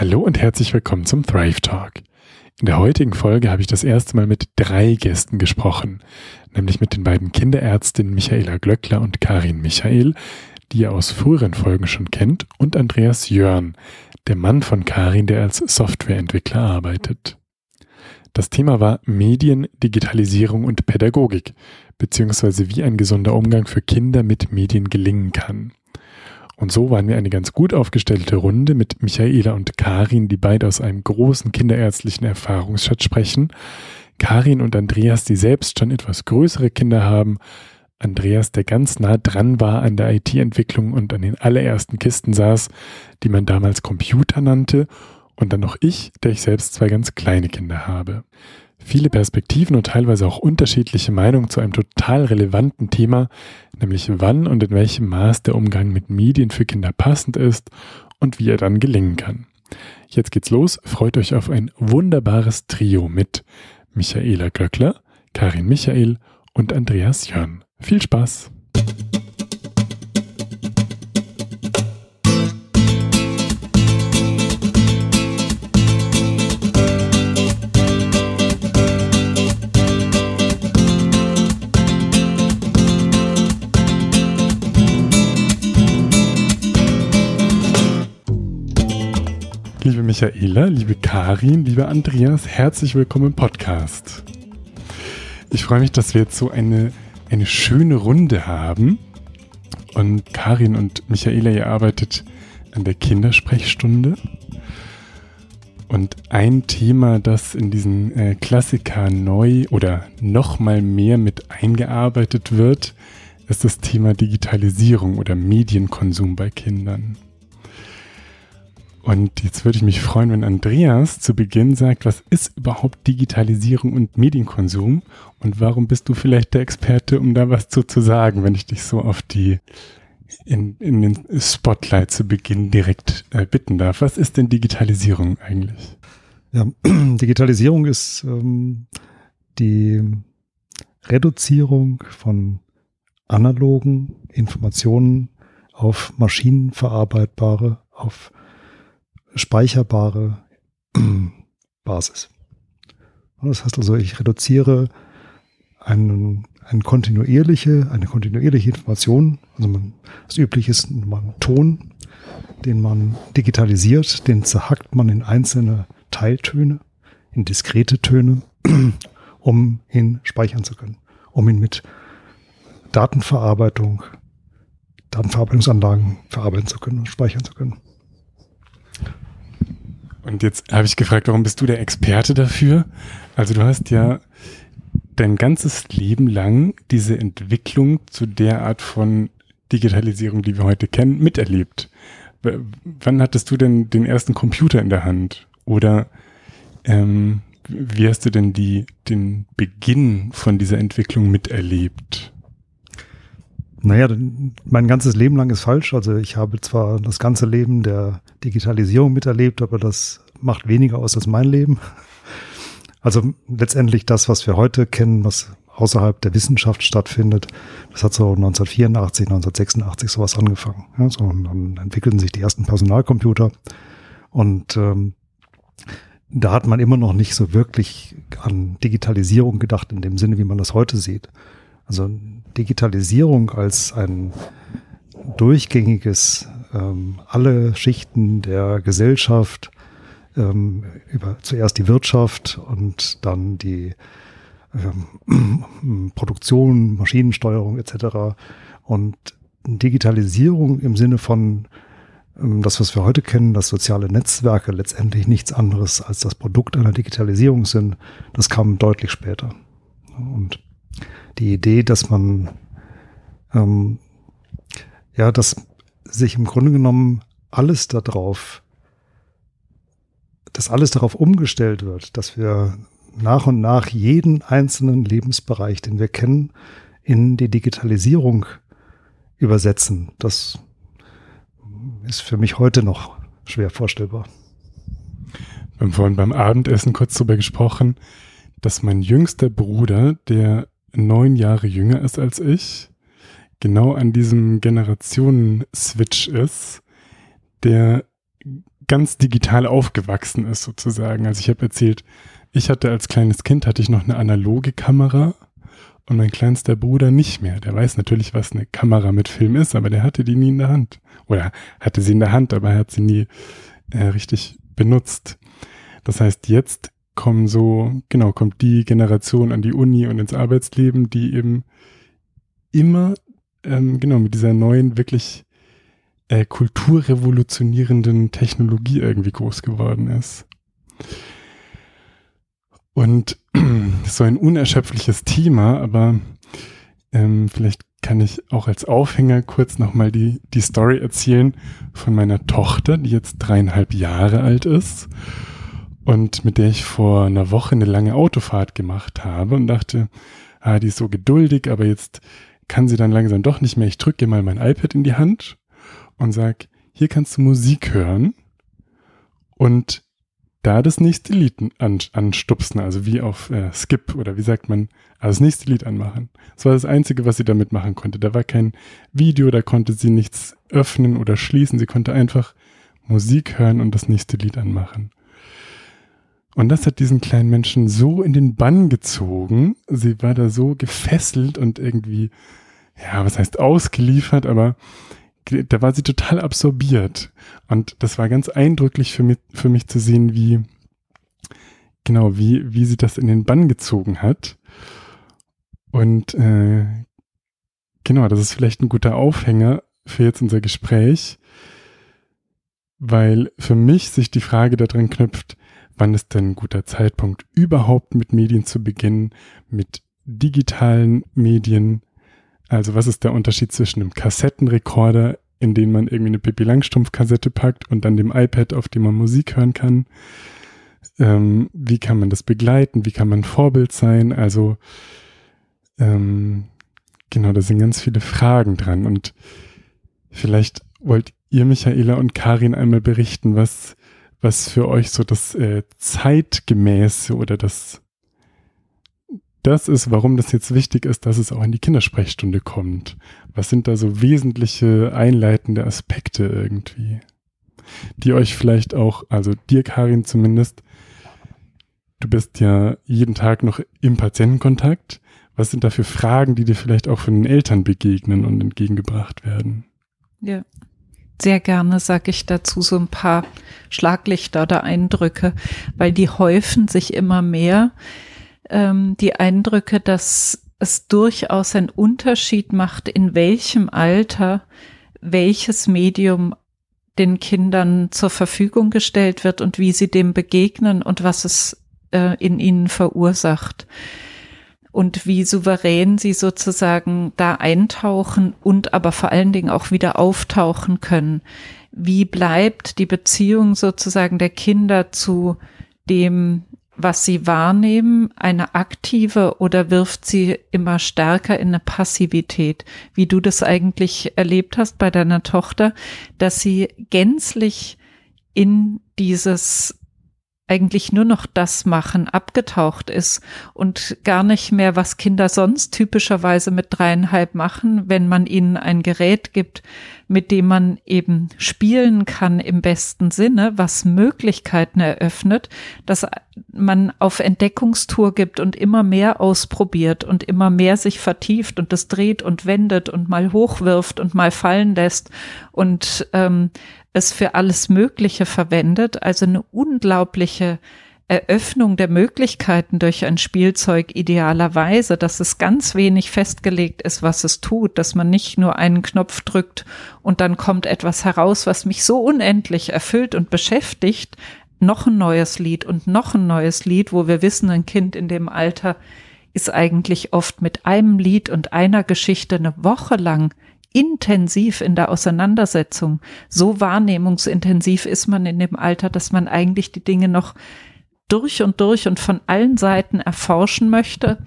Hallo und herzlich willkommen zum Thrive Talk. In der heutigen Folge habe ich das erste Mal mit drei Gästen gesprochen, nämlich mit den beiden Kinderärztinnen Michaela Glöckler und Karin Michael, die ihr aus früheren Folgen schon kennt, und Andreas Jörn, der Mann von Karin, der als Softwareentwickler arbeitet. Das Thema war Medien, Digitalisierung und Pädagogik, beziehungsweise wie ein gesunder Umgang für Kinder mit Medien gelingen kann. Und so waren wir eine ganz gut aufgestellte Runde mit Michaela und Karin, die beide aus einem großen kinderärztlichen Erfahrungsschatz sprechen. Karin und Andreas, die selbst schon etwas größere Kinder haben. Andreas, der ganz nah dran war an der IT-Entwicklung und an den allerersten Kisten saß, die man damals Computer nannte. Und dann noch ich, der ich selbst zwei ganz kleine Kinder habe. Viele Perspektiven und teilweise auch unterschiedliche Meinungen zu einem total relevanten Thema, nämlich wann und in welchem Maß der Umgang mit Medien für Kinder passend ist und wie er dann gelingen kann. Jetzt geht's los, freut euch auf ein wunderbares Trio mit Michaela Glöckler, Karin Michael und Andreas Jörn. Viel Spaß! Michaela, liebe Karin, lieber Andreas, herzlich willkommen im Podcast. Ich freue mich, dass wir jetzt so eine, eine schöne Runde haben. Und Karin und Michaela, ihr arbeitet an der Kindersprechstunde. Und ein Thema, das in diesen äh, Klassiker neu oder nochmal mehr mit eingearbeitet wird, ist das Thema Digitalisierung oder Medienkonsum bei Kindern. Und jetzt würde ich mich freuen, wenn Andreas zu Beginn sagt, was ist überhaupt Digitalisierung und Medienkonsum und warum bist du vielleicht der Experte, um da was zu, zu sagen, wenn ich dich so auf die in, in den Spotlight zu Beginn direkt äh, bitten darf. Was ist denn Digitalisierung eigentlich? Ja, Digitalisierung ist ähm, die Reduzierung von analogen Informationen auf maschinenverarbeitbare, auf speicherbare Basis. Das heißt also, ich reduziere einen, eine kontinuierliche, eine kontinuierliche Information, also man, das übliche ist man Ton, den man digitalisiert, den zerhackt man in einzelne Teiltöne, in diskrete Töne, um ihn speichern zu können, um ihn mit Datenverarbeitung, Datenverarbeitungsanlagen verarbeiten zu können und speichern zu können. Und jetzt habe ich gefragt, warum bist du der Experte dafür? Also du hast ja dein ganzes Leben lang diese Entwicklung zu der Art von Digitalisierung, die wir heute kennen, miterlebt. Wann hattest du denn den ersten Computer in der Hand? Oder ähm, wie hast du denn die, den Beginn von dieser Entwicklung miterlebt? Naja, mein ganzes Leben lang ist falsch. Also ich habe zwar das ganze Leben der Digitalisierung miterlebt, aber das macht weniger aus als mein Leben. Also letztendlich das, was wir heute kennen, was außerhalb der Wissenschaft stattfindet, das hat so 1984, 1986 sowas angefangen. Ja, so, und dann entwickelten sich die ersten Personalcomputer und ähm, da hat man immer noch nicht so wirklich an Digitalisierung gedacht in dem Sinne, wie man das heute sieht. Also Digitalisierung als ein durchgängiges, ähm, alle Schichten der Gesellschaft, ähm, über zuerst die Wirtschaft und dann die ähm, Produktion, Maschinensteuerung etc. Und Digitalisierung im Sinne von ähm, das, was wir heute kennen, dass soziale Netzwerke letztendlich nichts anderes als das Produkt einer Digitalisierung sind, das kam deutlich später. Und die Idee, dass man ähm, ja, dass sich im Grunde genommen alles darauf, dass alles darauf umgestellt wird, dass wir nach und nach jeden einzelnen Lebensbereich, den wir kennen, in die Digitalisierung übersetzen. Das ist für mich heute noch schwer vorstellbar. Wir haben vorhin beim Abendessen kurz darüber gesprochen, dass mein jüngster Bruder, der neun Jahre jünger ist als ich, genau an diesem Generationen-Switch ist, der ganz digital aufgewachsen ist sozusagen. Also ich habe erzählt, ich hatte als kleines Kind hatte ich noch eine analoge Kamera und mein kleinster Bruder nicht mehr. Der weiß natürlich, was eine Kamera mit Film ist, aber der hatte die nie in der Hand. Oder hatte sie in der Hand, aber er hat sie nie äh, richtig benutzt. Das heißt, jetzt kommen so, genau, kommt die Generation an die Uni und ins Arbeitsleben, die eben immer, ähm, genau, mit dieser neuen, wirklich äh, kulturrevolutionierenden Technologie irgendwie groß geworden ist. Und so ein unerschöpfliches Thema, aber ähm, vielleicht kann ich auch als Aufhänger kurz nochmal die, die Story erzählen von meiner Tochter, die jetzt dreieinhalb Jahre alt ist und mit der ich vor einer Woche eine lange Autofahrt gemacht habe und dachte, ah, die ist so geduldig, aber jetzt kann sie dann langsam doch nicht mehr. Ich drücke mal mein iPad in die Hand und sag, hier kannst du Musik hören und da das nächste Lied an, anstupsen, also wie auf äh, Skip oder wie sagt man, also das nächste Lied anmachen. Das war das Einzige, was sie damit machen konnte. Da war kein Video, da konnte sie nichts öffnen oder schließen. Sie konnte einfach Musik hören und das nächste Lied anmachen. Und das hat diesen kleinen Menschen so in den Bann gezogen. Sie war da so gefesselt und irgendwie, ja, was heißt ausgeliefert, aber da war sie total absorbiert. Und das war ganz eindrücklich für mich, für mich zu sehen, wie, genau, wie, wie sie das in den Bann gezogen hat. Und äh, genau, das ist vielleicht ein guter Aufhänger für jetzt unser Gespräch, weil für mich sich die Frage darin knüpft, wann ist denn ein guter Zeitpunkt, überhaupt mit Medien zu beginnen, mit digitalen Medien, also was ist der Unterschied zwischen einem Kassettenrekorder, in den man irgendwie eine Pippi Langstrumpf-Kassette packt und dann dem iPad, auf dem man Musik hören kann? Ähm, wie kann man das begleiten? Wie kann man Vorbild sein? Also ähm, genau, da sind ganz viele Fragen dran. Und vielleicht wollt ihr, Michaela und Karin, einmal berichten, was, was für euch so das äh, zeitgemäße oder das das ist, warum das jetzt wichtig ist, dass es auch in die Kindersprechstunde kommt. Was sind da so wesentliche einleitende Aspekte irgendwie, die euch vielleicht auch, also dir, Karin zumindest, du bist ja jeden Tag noch im Patientenkontakt. Was sind da für Fragen, die dir vielleicht auch von den Eltern begegnen und entgegengebracht werden? Ja, sehr gerne sage ich dazu so ein paar Schlaglichter oder Eindrücke, weil die häufen sich immer mehr ähm, die Eindrücke, dass es durchaus einen Unterschied macht, in welchem Alter welches Medium den Kindern zur Verfügung gestellt wird und wie sie dem begegnen und was es äh, in ihnen verursacht. Und wie souverän sie sozusagen da eintauchen und aber vor allen Dingen auch wieder auftauchen können. Wie bleibt die Beziehung sozusagen der Kinder zu dem was sie wahrnehmen, eine aktive oder wirft sie immer stärker in eine Passivität, wie du das eigentlich erlebt hast bei deiner Tochter, dass sie gänzlich in dieses eigentlich nur noch das machen, abgetaucht ist und gar nicht mehr, was Kinder sonst typischerweise mit dreieinhalb machen, wenn man ihnen ein Gerät gibt, mit dem man eben spielen kann im besten Sinne, was Möglichkeiten eröffnet, dass man auf Entdeckungstour gibt und immer mehr ausprobiert und immer mehr sich vertieft und das dreht und wendet und mal hochwirft und mal fallen lässt. Und ähm, es für alles Mögliche verwendet, also eine unglaubliche Eröffnung der Möglichkeiten durch ein Spielzeug idealerweise, dass es ganz wenig festgelegt ist, was es tut, dass man nicht nur einen Knopf drückt und dann kommt etwas heraus, was mich so unendlich erfüllt und beschäftigt, noch ein neues Lied und noch ein neues Lied, wo wir wissen, ein Kind in dem Alter ist eigentlich oft mit einem Lied und einer Geschichte eine Woche lang intensiv in der Auseinandersetzung. So wahrnehmungsintensiv ist man in dem Alter, dass man eigentlich die Dinge noch durch und durch und von allen Seiten erforschen möchte.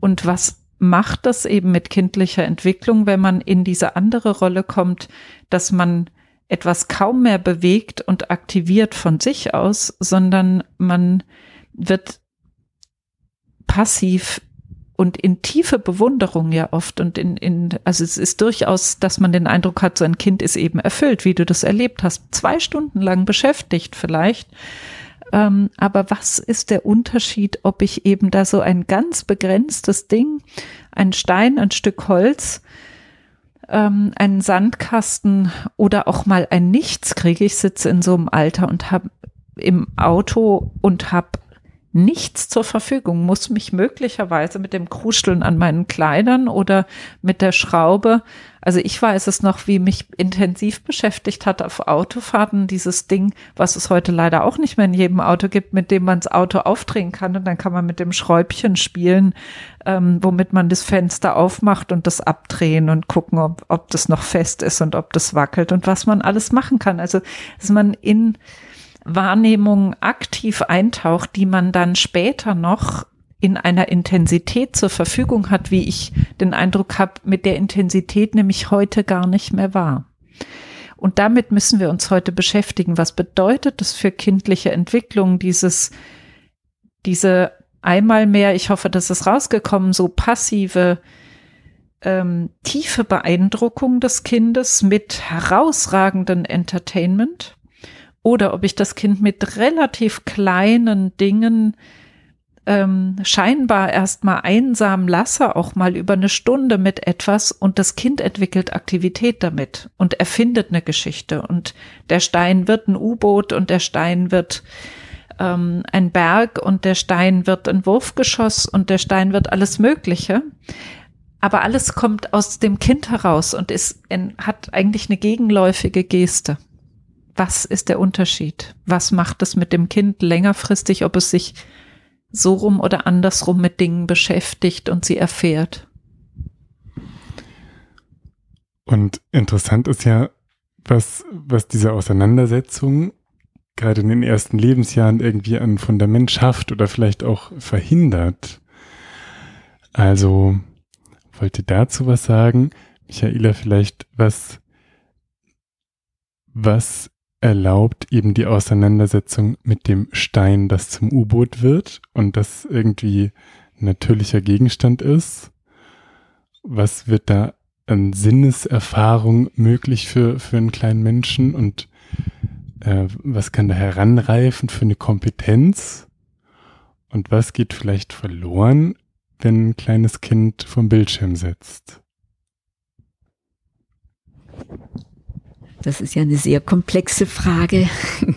Und was macht das eben mit kindlicher Entwicklung, wenn man in diese andere Rolle kommt, dass man etwas kaum mehr bewegt und aktiviert von sich aus, sondern man wird passiv und in tiefe Bewunderung ja oft und in, in, also es ist durchaus, dass man den Eindruck hat, so ein Kind ist eben erfüllt, wie du das erlebt hast, zwei Stunden lang beschäftigt vielleicht. Ähm, aber was ist der Unterschied, ob ich eben da so ein ganz begrenztes Ding, ein Stein, ein Stück Holz, ähm, einen Sandkasten oder auch mal ein Nichts kriege. Ich sitze in so einem Alter und habe im Auto und habe nichts zur Verfügung, muss mich möglicherweise mit dem Kruscheln an meinen Kleidern oder mit der Schraube, also ich weiß es noch, wie mich intensiv beschäftigt hat auf Autofahrten, dieses Ding, was es heute leider auch nicht mehr in jedem Auto gibt, mit dem man das Auto aufdrehen kann und dann kann man mit dem Schräubchen spielen, ähm, womit man das Fenster aufmacht und das abdrehen und gucken, ob, ob das noch fest ist und ob das wackelt und was man alles machen kann. Also, dass man in Wahrnehmung aktiv eintaucht, die man dann später noch in einer Intensität zur Verfügung hat, wie ich den Eindruck habe, mit der Intensität nämlich heute gar nicht mehr wahr. Und damit müssen wir uns heute beschäftigen. Was bedeutet das für kindliche Entwicklung, dieses, diese einmal mehr, ich hoffe, das ist rausgekommen, so passive, ähm, tiefe Beeindruckung des Kindes mit herausragenden Entertainment oder ob ich das Kind mit relativ kleinen Dingen ähm, scheinbar erstmal einsam lasse, auch mal über eine Stunde mit etwas und das Kind entwickelt Aktivität damit und erfindet eine Geschichte und der Stein wird ein U-Boot und der Stein wird ähm, ein Berg und der Stein wird ein Wurfgeschoss und der Stein wird alles Mögliche. Aber alles kommt aus dem Kind heraus und ist, hat eigentlich eine gegenläufige Geste was ist der Unterschied? Was macht es mit dem Kind längerfristig, ob es sich so rum oder andersrum mit Dingen beschäftigt und sie erfährt? Und interessant ist ja, was, was diese Auseinandersetzung gerade in den ersten Lebensjahren irgendwie an Fundament schafft oder vielleicht auch verhindert. Also wollte dazu was sagen, Michaela, vielleicht was, was erlaubt eben die Auseinandersetzung mit dem Stein, das zum U-Boot wird und das irgendwie natürlicher Gegenstand ist. Was wird da an Sinneserfahrung möglich für, für einen kleinen Menschen und äh, was kann da heranreifen für eine Kompetenz und was geht vielleicht verloren, wenn ein kleines Kind vom Bildschirm sitzt? Das ist ja eine sehr komplexe Frage.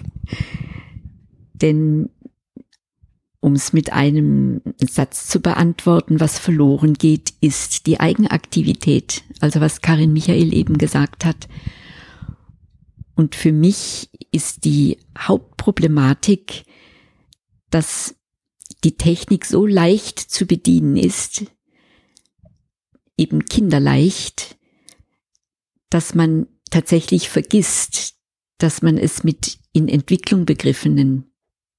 Denn um es mit einem Satz zu beantworten, was verloren geht, ist die Eigenaktivität. Also was Karin Michael eben gesagt hat. Und für mich ist die Hauptproblematik, dass die Technik so leicht zu bedienen ist, eben kinderleicht, dass man tatsächlich vergisst, dass man es mit in Entwicklung begriffenen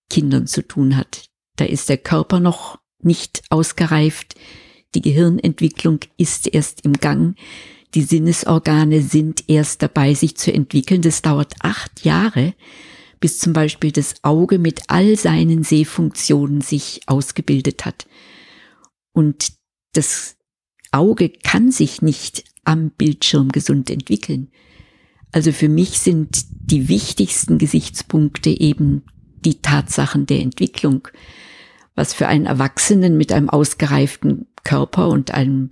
Kindern zu tun hat. Da ist der Körper noch nicht ausgereift, die Gehirnentwicklung ist erst im Gang, die Sinnesorgane sind erst dabei, sich zu entwickeln. Das dauert acht Jahre, bis zum Beispiel das Auge mit all seinen Sehfunktionen sich ausgebildet hat. Und das Auge kann sich nicht am Bildschirm gesund entwickeln. Also für mich sind die wichtigsten Gesichtspunkte eben die Tatsachen der Entwicklung. Was für einen Erwachsenen mit einem ausgereiften Körper und einem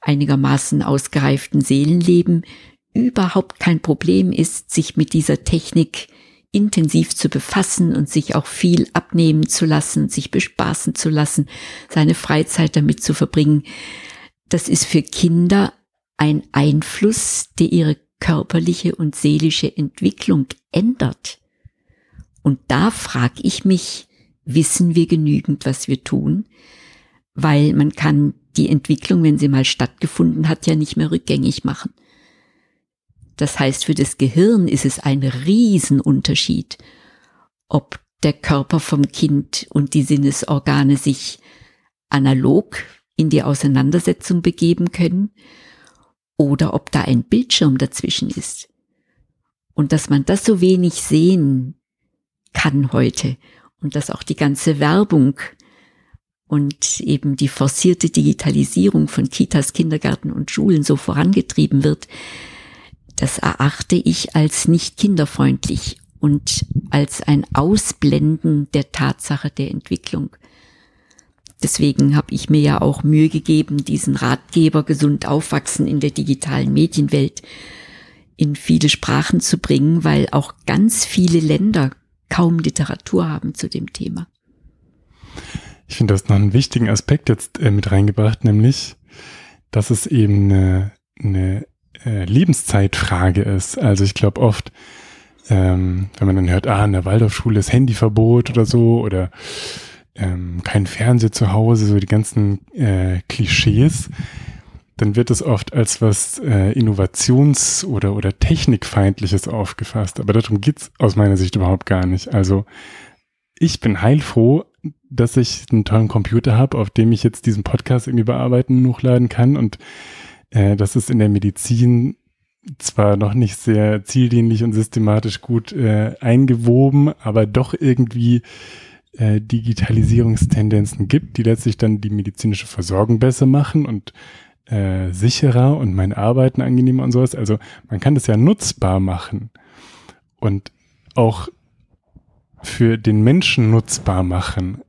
einigermaßen ausgereiften Seelenleben überhaupt kein Problem ist, sich mit dieser Technik intensiv zu befassen und sich auch viel abnehmen zu lassen, sich bespaßen zu lassen, seine Freizeit damit zu verbringen. Das ist für Kinder ein Einfluss, der ihre körperliche und seelische Entwicklung ändert. Und da frage ich mich, wissen wir genügend, was wir tun? Weil man kann die Entwicklung, wenn sie mal stattgefunden hat, ja nicht mehr rückgängig machen. Das heißt, für das Gehirn ist es ein Riesenunterschied, ob der Körper vom Kind und die Sinnesorgane sich analog in die Auseinandersetzung begeben können oder ob da ein Bildschirm dazwischen ist. Und dass man das so wenig sehen kann heute und dass auch die ganze Werbung und eben die forcierte Digitalisierung von Kitas, Kindergärten und Schulen so vorangetrieben wird, das erachte ich als nicht kinderfreundlich und als ein Ausblenden der Tatsache der Entwicklung. Deswegen habe ich mir ja auch Mühe gegeben, diesen Ratgeber gesund aufwachsen in der digitalen Medienwelt in viele Sprachen zu bringen, weil auch ganz viele Länder kaum Literatur haben zu dem Thema. Ich finde, du hast noch einen wichtigen Aspekt jetzt äh, mit reingebracht, nämlich, dass es eben eine, eine äh, Lebenszeitfrage ist. Also ich glaube oft, ähm, wenn man dann hört, ah, in der Waldorfschule ist Handyverbot oder so oder ähm, kein Fernseher zu Hause, so die ganzen äh, Klischees, dann wird es oft als was äh, Innovations- oder, oder Technikfeindliches aufgefasst. Aber darum geht's aus meiner Sicht überhaupt gar nicht. Also ich bin heilfroh, dass ich einen tollen Computer habe, auf dem ich jetzt diesen Podcast irgendwie bearbeiten und hochladen kann. Und äh, das ist in der Medizin zwar noch nicht sehr zieldienlich und systematisch gut äh, eingewoben, aber doch irgendwie äh, Digitalisierungstendenzen gibt, die letztlich dann die medizinische Versorgung besser machen und äh, sicherer und mein Arbeiten angenehmer und sowas. Also man kann das ja nutzbar machen und auch für den Menschen nutzbar machen.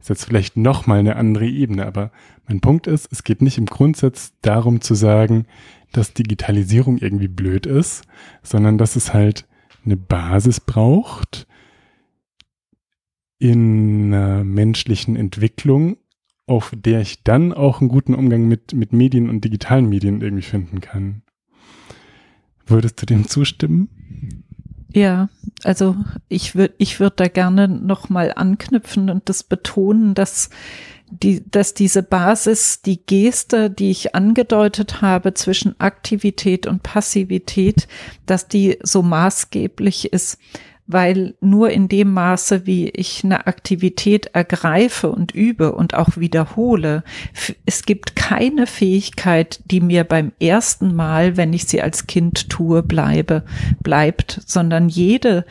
Ist jetzt vielleicht nochmal eine andere Ebene, aber mein Punkt ist, es geht nicht im Grundsatz darum zu sagen, dass Digitalisierung irgendwie blöd ist, sondern dass es halt eine Basis braucht in einer menschlichen Entwicklung, auf der ich dann auch einen guten Umgang mit, mit Medien und digitalen Medien irgendwie finden kann. Würdest du dem zustimmen? Ja, also ich würde ich würde da gerne nochmal anknüpfen und das betonen, dass die, dass diese Basis, die Geste, die ich angedeutet habe zwischen Aktivität und Passivität, dass die so maßgeblich ist weil nur in dem Maße, wie ich eine Aktivität ergreife und übe und auch wiederhole, es gibt keine Fähigkeit, die mir beim ersten Mal, wenn ich sie als Kind tue, bleibe, bleibt, sondern jede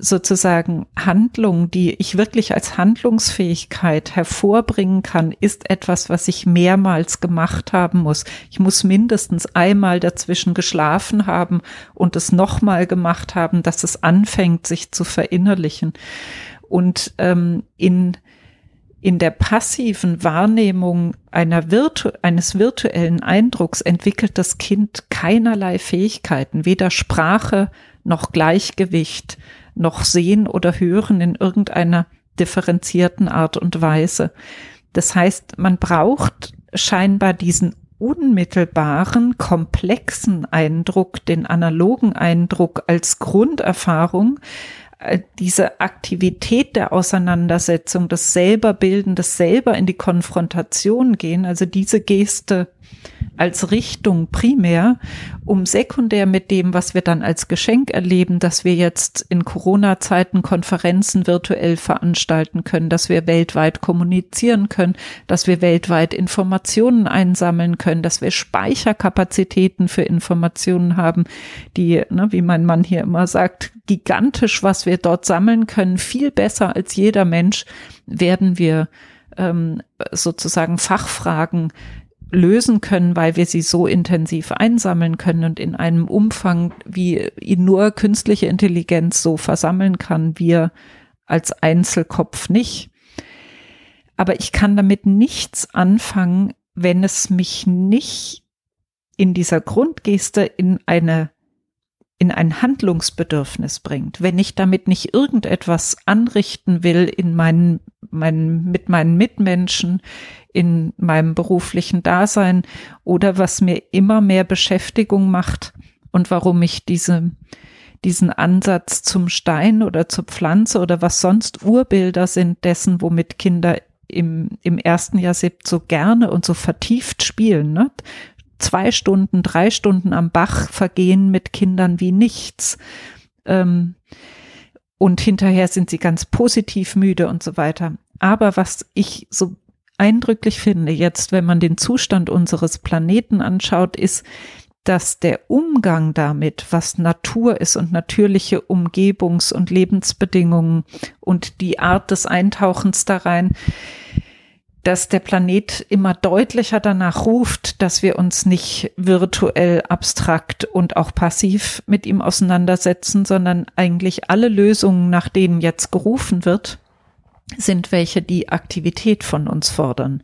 sozusagen Handlung, die ich wirklich als Handlungsfähigkeit hervorbringen kann, ist etwas, was ich mehrmals gemacht haben muss. Ich muss mindestens einmal dazwischen geschlafen haben und es nochmal gemacht haben, dass es anfängt, sich zu verinnerlichen. Und ähm, in in der passiven Wahrnehmung einer virtu eines virtuellen Eindrucks entwickelt das Kind keinerlei Fähigkeiten, weder Sprache noch Gleichgewicht, noch sehen oder hören in irgendeiner differenzierten Art und Weise. Das heißt, man braucht scheinbar diesen unmittelbaren, komplexen Eindruck, den analogen Eindruck als Grunderfahrung, diese Aktivität der Auseinandersetzung, das Selberbilden, das selber in die Konfrontation gehen, also diese Geste als Richtung primär, um sekundär mit dem, was wir dann als Geschenk erleben, dass wir jetzt in Corona-Zeiten Konferenzen virtuell veranstalten können, dass wir weltweit kommunizieren können, dass wir weltweit Informationen einsammeln können, dass wir Speicherkapazitäten für Informationen haben, die, ne, wie mein Mann hier immer sagt, gigantisch, was wir dort sammeln können, viel besser als jeder Mensch werden wir ähm, sozusagen Fachfragen lösen können, weil wir sie so intensiv einsammeln können und in einem Umfang, wie ihn nur künstliche Intelligenz so versammeln kann, wir als Einzelkopf nicht. Aber ich kann damit nichts anfangen, wenn es mich nicht in dieser Grundgeste in eine in ein Handlungsbedürfnis bringt, wenn ich damit nicht irgendetwas anrichten will in meinen, meinen, mit meinen Mitmenschen, in meinem beruflichen Dasein oder was mir immer mehr Beschäftigung macht und warum ich diese, diesen Ansatz zum Stein oder zur Pflanze oder was sonst Urbilder sind dessen, womit Kinder im, im ersten Jahr so gerne und so vertieft spielen. Ne? Zwei Stunden, drei Stunden am Bach vergehen mit Kindern wie nichts. Ähm, und hinterher sind sie ganz positiv müde und so weiter. Aber was ich so eindrücklich finde jetzt, wenn man den Zustand unseres Planeten anschaut, ist, dass der Umgang damit, was Natur ist und natürliche Umgebungs- und Lebensbedingungen und die Art des Eintauchens da rein, dass der Planet immer deutlicher danach ruft, dass wir uns nicht virtuell, abstrakt und auch passiv mit ihm auseinandersetzen, sondern eigentlich alle Lösungen, nach denen jetzt gerufen wird, sind welche, die Aktivität von uns fordern.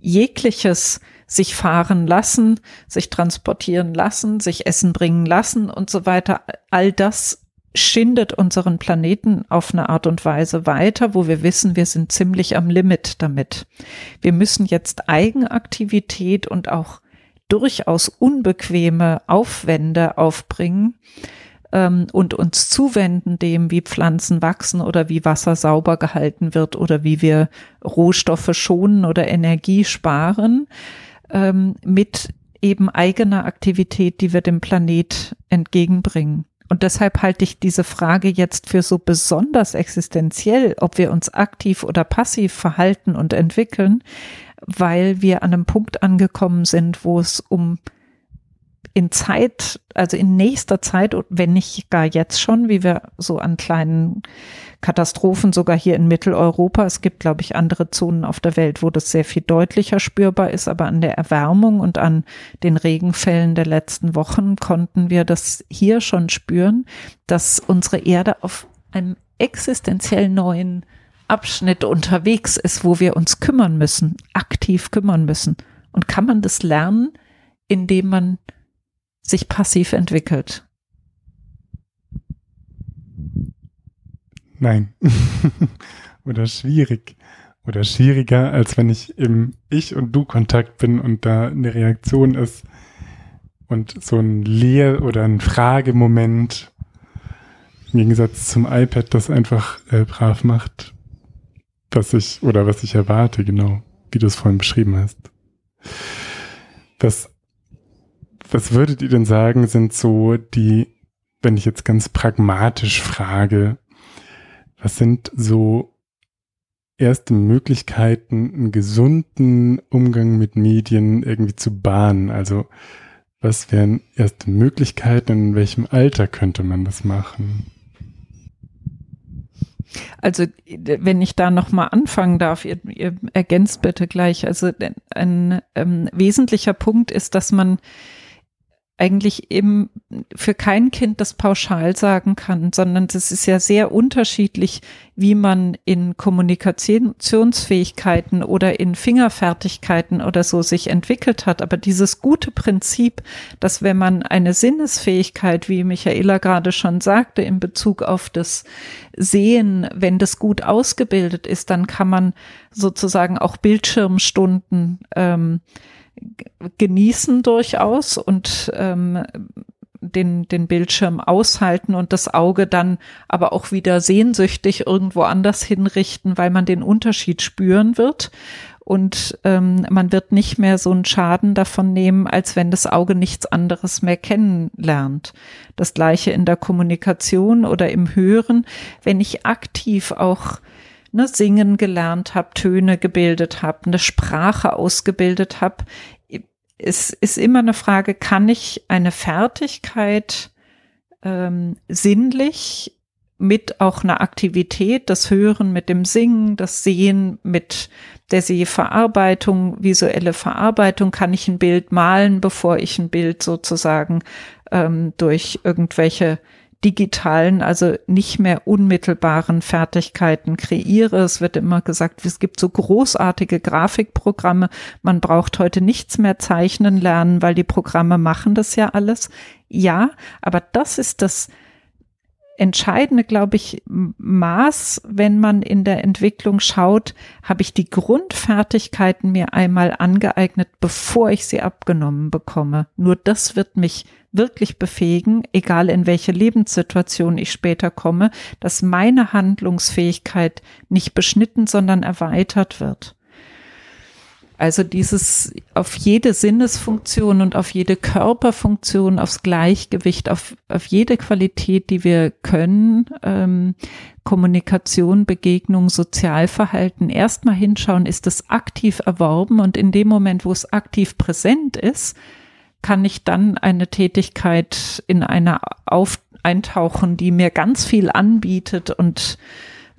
Jegliches sich fahren lassen, sich transportieren lassen, sich Essen bringen lassen und so weiter, all das schindet unseren Planeten auf eine Art und Weise weiter, wo wir wissen, wir sind ziemlich am Limit damit. Wir müssen jetzt Eigenaktivität und auch durchaus unbequeme Aufwände aufbringen ähm, und uns zuwenden dem, wie Pflanzen wachsen oder wie Wasser sauber gehalten wird oder wie wir Rohstoffe schonen oder Energie sparen, ähm, mit eben eigener Aktivität, die wir dem Planet entgegenbringen. Und deshalb halte ich diese Frage jetzt für so besonders existenziell, ob wir uns aktiv oder passiv verhalten und entwickeln, weil wir an einem Punkt angekommen sind, wo es um in Zeit, also in nächster Zeit, wenn nicht gar jetzt schon, wie wir so an kleinen Katastrophen sogar hier in Mitteleuropa. Es gibt, glaube ich, andere Zonen auf der Welt, wo das sehr viel deutlicher spürbar ist, aber an der Erwärmung und an den Regenfällen der letzten Wochen konnten wir das hier schon spüren, dass unsere Erde auf einem existenziell neuen Abschnitt unterwegs ist, wo wir uns kümmern müssen, aktiv kümmern müssen. Und kann man das lernen, indem man sich passiv entwickelt? Nein. Oder schwierig. Oder schwieriger, als wenn ich im Ich- und Du-Kontakt bin und da eine Reaktion ist und so ein Lehr- oder ein Fragemoment im Gegensatz zum iPad das einfach äh, brav macht, was ich oder was ich erwarte, genau, wie du es vorhin beschrieben hast. Was, was würdet ihr denn sagen, sind so die, wenn ich jetzt ganz pragmatisch frage, was sind so erste Möglichkeiten, einen gesunden Umgang mit Medien irgendwie zu bahnen? Also was wären erste Möglichkeiten, in welchem Alter könnte man das machen? Also wenn ich da noch mal anfangen darf, ihr, ihr ergänzt bitte gleich. Also ein, ein ähm, wesentlicher Punkt ist, dass man eigentlich eben für kein Kind das pauschal sagen kann, sondern es ist ja sehr unterschiedlich, wie man in Kommunikationsfähigkeiten oder in Fingerfertigkeiten oder so sich entwickelt hat. Aber dieses gute Prinzip, dass wenn man eine Sinnesfähigkeit, wie Michaela gerade schon sagte, in Bezug auf das Sehen, wenn das gut ausgebildet ist, dann kann man sozusagen auch Bildschirmstunden ähm, genießen durchaus und ähm, den, den Bildschirm aushalten und das Auge dann aber auch wieder sehnsüchtig irgendwo anders hinrichten, weil man den Unterschied spüren wird. Und ähm, man wird nicht mehr so einen Schaden davon nehmen, als wenn das Auge nichts anderes mehr kennenlernt. Das gleiche in der Kommunikation oder im Hören. Wenn ich aktiv auch ne, singen gelernt habe, Töne gebildet habe, eine Sprache ausgebildet habe. Es ist immer eine Frage, kann ich eine Fertigkeit ähm, sinnlich mit auch einer Aktivität, das Hören mit dem Singen, das Sehen mit der Sehverarbeitung, visuelle Verarbeitung, kann ich ein Bild malen, bevor ich ein Bild sozusagen ähm, durch irgendwelche digitalen, also nicht mehr unmittelbaren Fertigkeiten kreiere. Es wird immer gesagt, es gibt so großartige Grafikprogramme. Man braucht heute nichts mehr zeichnen lernen, weil die Programme machen das ja alles. Ja, aber das ist das entscheidende, glaube ich, Maß, wenn man in der Entwicklung schaut, habe ich die Grundfertigkeiten mir einmal angeeignet, bevor ich sie abgenommen bekomme. Nur das wird mich wirklich befähigen, egal in welche Lebenssituation ich später komme, dass meine Handlungsfähigkeit nicht beschnitten, sondern erweitert wird. Also dieses auf jede Sinnesfunktion und auf jede Körperfunktion, aufs Gleichgewicht, auf, auf jede Qualität, die wir können, ähm, Kommunikation, Begegnung, Sozialverhalten, erstmal hinschauen, ist es aktiv erworben und in dem Moment, wo es aktiv präsent ist, kann ich dann eine Tätigkeit in einer auf eintauchen, die mir ganz viel anbietet und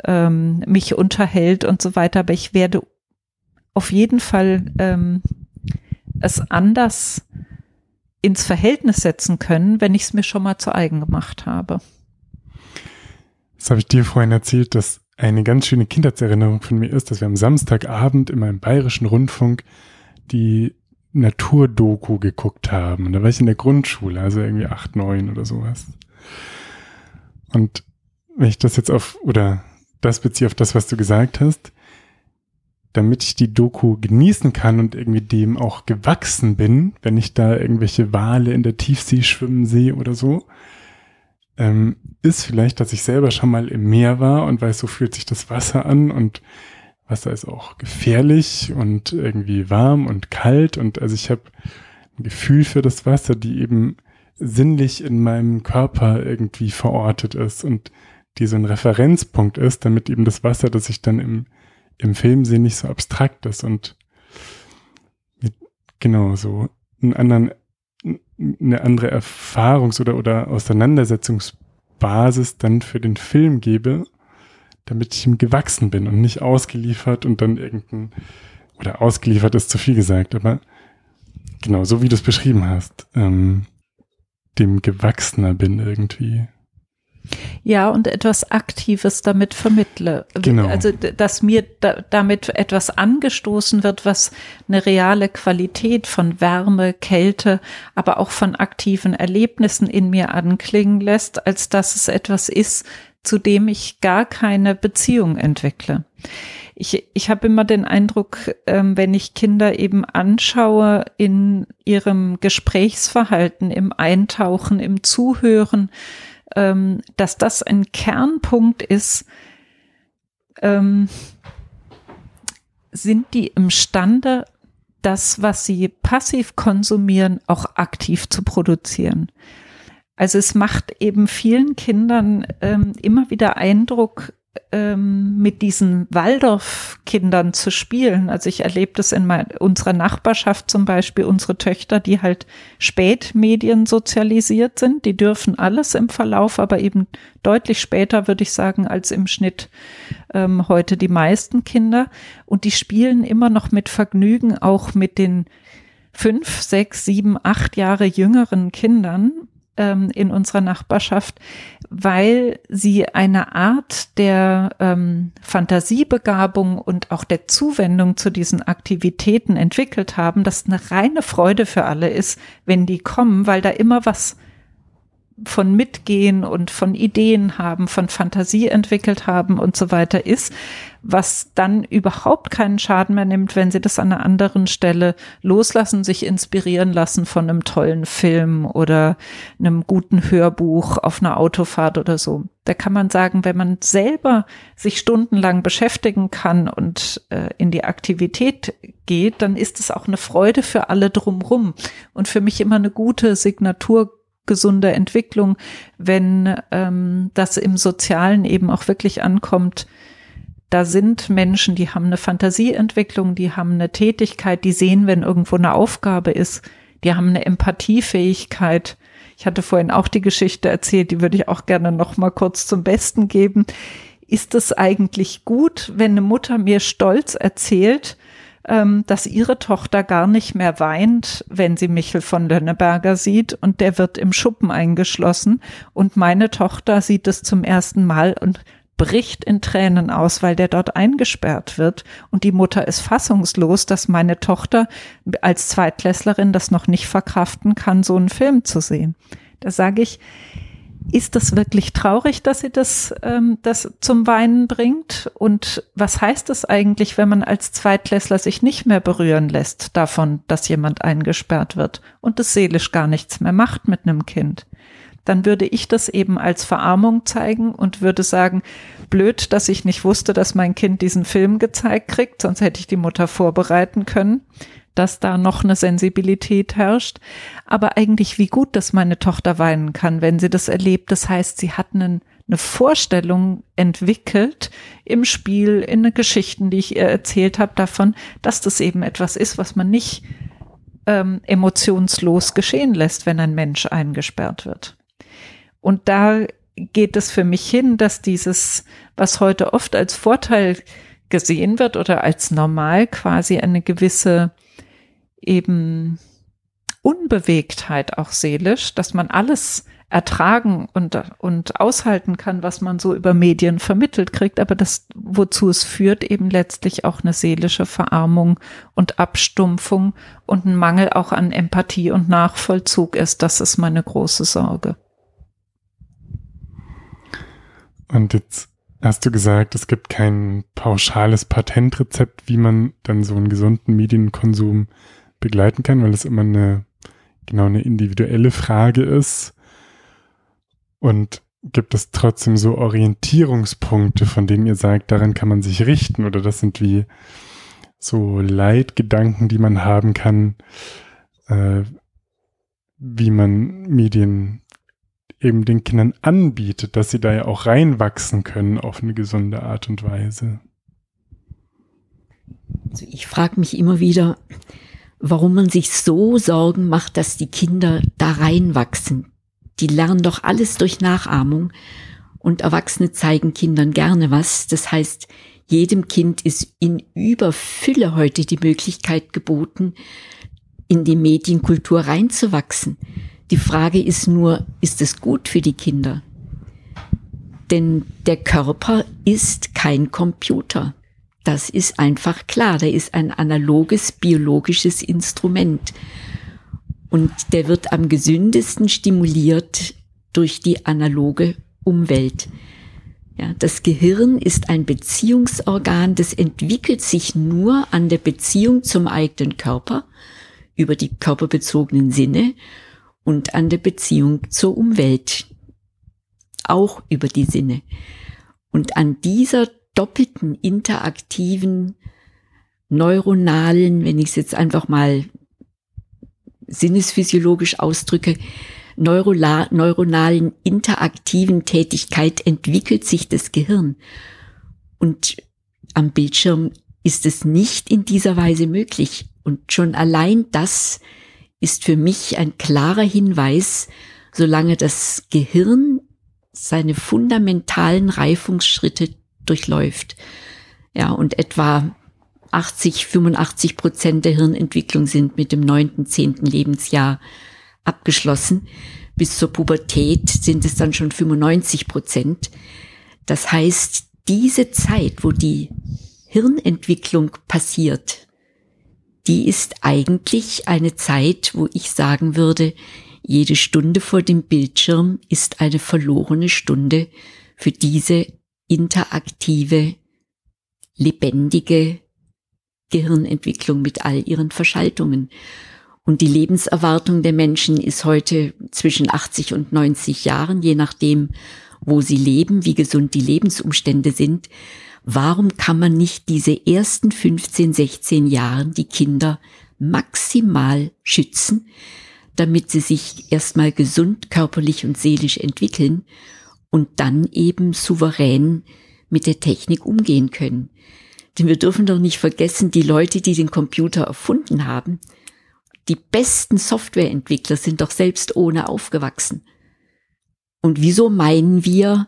ähm, mich unterhält und so weiter. Aber ich werde auf jeden Fall ähm, es anders ins Verhältnis setzen können, wenn ich es mir schon mal zu eigen gemacht habe. Das habe ich dir vorhin erzählt, dass eine ganz schöne Kindheitserinnerung von mir ist, dass wir am Samstagabend in meinem bayerischen Rundfunk die Naturdoku geguckt haben. Und da war ich in der Grundschule, also irgendwie acht, neun oder sowas. Und wenn ich das jetzt auf, oder das beziehe auf das, was du gesagt hast, damit ich die Doku genießen kann und irgendwie dem auch gewachsen bin, wenn ich da irgendwelche Wale in der Tiefsee schwimmen sehe oder so, ähm, ist vielleicht, dass ich selber schon mal im Meer war und weiß, so fühlt sich das Wasser an und Wasser ist auch gefährlich und irgendwie warm und kalt. Und also ich habe ein Gefühl für das Wasser, die eben sinnlich in meinem Körper irgendwie verortet ist und die so ein Referenzpunkt ist, damit eben das Wasser, das ich dann im, im Film sehe, nicht so abstrakt ist. Und mit, genau so einen anderen, eine andere Erfahrungs- oder, oder Auseinandersetzungsbasis dann für den Film gebe, damit ich ihm gewachsen bin und nicht ausgeliefert und dann irgendein, oder ausgeliefert ist zu viel gesagt, aber genau, so wie du es beschrieben hast, ähm, dem gewachsener bin irgendwie. Ja, und etwas Aktives damit vermittle. Genau. Also, dass mir da, damit etwas angestoßen wird, was eine reale Qualität von Wärme, Kälte, aber auch von aktiven Erlebnissen in mir anklingen lässt, als dass es etwas ist, zu dem ich gar keine Beziehung entwickle. Ich, ich habe immer den Eindruck, ähm, wenn ich Kinder eben anschaue in ihrem Gesprächsverhalten, im Eintauchen, im Zuhören, ähm, dass das ein Kernpunkt ist, ähm, sind die imstande, das, was sie passiv konsumieren, auch aktiv zu produzieren. Also es macht eben vielen Kindern ähm, immer wieder Eindruck, ähm, mit diesen Waldorf-Kindern zu spielen. Also ich erlebe das in mein, unserer Nachbarschaft zum Beispiel, unsere Töchter, die halt spät mediensozialisiert sind, die dürfen alles im Verlauf, aber eben deutlich später, würde ich sagen, als im Schnitt ähm, heute die meisten Kinder. Und die spielen immer noch mit Vergnügen auch mit den fünf, sechs, sieben, acht Jahre jüngeren Kindern ähm, in unserer Nachbarschaft, weil sie eine Art der ähm, Fantasiebegabung und auch der Zuwendung zu diesen Aktivitäten entwickelt haben, dass eine reine Freude für alle ist, wenn die kommen, weil da immer was von Mitgehen und von Ideen haben, von Fantasie entwickelt haben und so weiter ist, was dann überhaupt keinen Schaden mehr nimmt, wenn sie das an einer anderen Stelle loslassen, sich inspirieren lassen von einem tollen Film oder einem guten Hörbuch auf einer Autofahrt oder so. Da kann man sagen, wenn man selber sich stundenlang beschäftigen kann und äh, in die Aktivität geht, dann ist es auch eine Freude für alle drumrum und für mich immer eine gute Signatur gesunde Entwicklung, wenn ähm, das im Sozialen eben auch wirklich ankommt. Da sind Menschen, die haben eine Fantasieentwicklung, die haben eine Tätigkeit, die sehen, wenn irgendwo eine Aufgabe ist, die haben eine Empathiefähigkeit. Ich hatte vorhin auch die Geschichte erzählt, die würde ich auch gerne noch mal kurz zum Besten geben. Ist es eigentlich gut, wenn eine Mutter mir stolz erzählt, ähm, dass ihre Tochter gar nicht mehr weint, wenn sie Michel von Lönneberger sieht und der wird im Schuppen eingeschlossen und meine Tochter sieht es zum ersten Mal und bricht in Tränen aus, weil der dort eingesperrt wird. Und die Mutter ist fassungslos, dass meine Tochter als Zweitklässlerin das noch nicht verkraften kann, so einen Film zu sehen. Da sage ich, ist das wirklich traurig, dass sie das, ähm, das zum Weinen bringt? Und was heißt es eigentlich, wenn man als Zweitklässler sich nicht mehr berühren lässt davon, dass jemand eingesperrt wird und es seelisch gar nichts mehr macht mit einem Kind? Dann würde ich das eben als Verarmung zeigen und würde sagen, blöd, dass ich nicht wusste, dass mein Kind diesen Film gezeigt kriegt, sonst hätte ich die Mutter vorbereiten können dass da noch eine Sensibilität herrscht. Aber eigentlich wie gut, dass meine Tochter weinen kann, wenn sie das erlebt. Das heißt, sie hat einen, eine Vorstellung entwickelt im Spiel, in den Geschichten, die ich ihr erzählt habe, davon, dass das eben etwas ist, was man nicht ähm, emotionslos geschehen lässt, wenn ein Mensch eingesperrt wird. Und da geht es für mich hin, dass dieses, was heute oft als Vorteil gesehen wird oder als normal quasi eine gewisse eben Unbewegtheit auch seelisch, dass man alles ertragen und, und aushalten kann, was man so über Medien vermittelt kriegt, aber das, wozu es führt, eben letztlich auch eine seelische Verarmung und Abstumpfung und ein Mangel auch an Empathie und Nachvollzug ist, das ist meine große Sorge. Und jetzt hast du gesagt, es gibt kein pauschales Patentrezept, wie man dann so einen gesunden Medienkonsum begleiten kann, weil es immer eine genau eine individuelle Frage ist. Und gibt es trotzdem so Orientierungspunkte, von denen ihr sagt, daran kann man sich richten? Oder das sind wie so Leitgedanken, die man haben kann, äh, wie man Medien eben den Kindern anbietet, dass sie da ja auch reinwachsen können auf eine gesunde Art und Weise. Also ich frage mich immer wieder, warum man sich so Sorgen macht, dass die Kinder da reinwachsen. Die lernen doch alles durch Nachahmung und Erwachsene zeigen Kindern gerne was. Das heißt, jedem Kind ist in Überfülle heute die Möglichkeit geboten, in die Medienkultur reinzuwachsen. Die Frage ist nur, ist es gut für die Kinder? Denn der Körper ist kein Computer. Das ist einfach klar. Der ist ein analoges biologisches Instrument. Und der wird am gesündesten stimuliert durch die analoge Umwelt. Ja, das Gehirn ist ein Beziehungsorgan, das entwickelt sich nur an der Beziehung zum eigenen Körper über die körperbezogenen Sinne und an der Beziehung zur Umwelt, auch über die Sinne. Und an dieser doppelten interaktiven, neuronalen, wenn ich es jetzt einfach mal sinnesphysiologisch ausdrücke, neuronalen interaktiven Tätigkeit entwickelt sich das Gehirn. Und am Bildschirm ist es nicht in dieser Weise möglich. Und schon allein das ist für mich ein klarer Hinweis, solange das Gehirn seine fundamentalen Reifungsschritte durchläuft. Ja, und etwa 80, 85 Prozent der Hirnentwicklung sind mit dem neunten, zehnten Lebensjahr abgeschlossen. Bis zur Pubertät sind es dann schon 95 Prozent. Das heißt, diese Zeit, wo die Hirnentwicklung passiert, die ist eigentlich eine Zeit, wo ich sagen würde, jede Stunde vor dem Bildschirm ist eine verlorene Stunde für diese interaktive, lebendige Gehirnentwicklung mit all ihren Verschaltungen. Und die Lebenserwartung der Menschen ist heute zwischen 80 und 90 Jahren, je nachdem, wo sie leben, wie gesund die Lebensumstände sind. Warum kann man nicht diese ersten 15, 16 Jahren die Kinder maximal schützen, damit sie sich erstmal gesund körperlich und seelisch entwickeln und dann eben souverän mit der Technik umgehen können. Denn wir dürfen doch nicht vergessen, die Leute, die den Computer erfunden haben, die besten Softwareentwickler sind doch selbst ohne aufgewachsen. Und wieso meinen wir,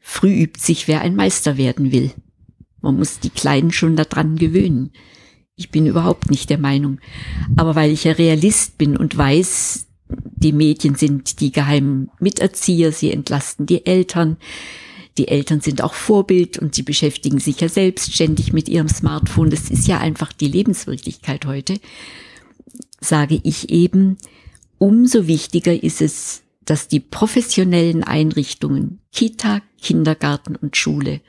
früh übt sich, wer ein Meister werden will? Man muss die Kleinen schon daran gewöhnen. Ich bin überhaupt nicht der Meinung. Aber weil ich ja Realist bin und weiß, die Medien sind die geheimen Miterzieher, sie entlasten die Eltern. Die Eltern sind auch Vorbild und sie beschäftigen sich ja selbstständig mit ihrem Smartphone. Das ist ja einfach die Lebenswirklichkeit heute. Sage ich eben, umso wichtiger ist es, dass die professionellen Einrichtungen, Kita, Kindergarten und Schule,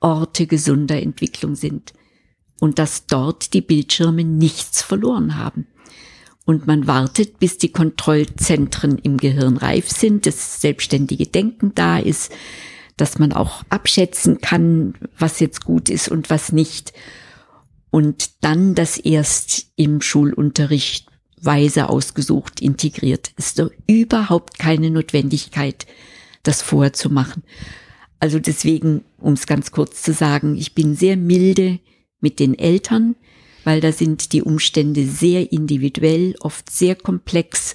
Orte gesunder Entwicklung sind und dass dort die Bildschirme nichts verloren haben und man wartet, bis die Kontrollzentren im Gehirn reif sind, das selbstständige Denken da ist, dass man auch abschätzen kann, was jetzt gut ist und was nicht. Und dann das erst im Schulunterricht weise ausgesucht integriert. Ist doch überhaupt keine Notwendigkeit, das vorher zu machen. Also deswegen, um es ganz kurz zu sagen, ich bin sehr milde mit den Eltern, weil da sind die Umstände sehr individuell, oft sehr komplex,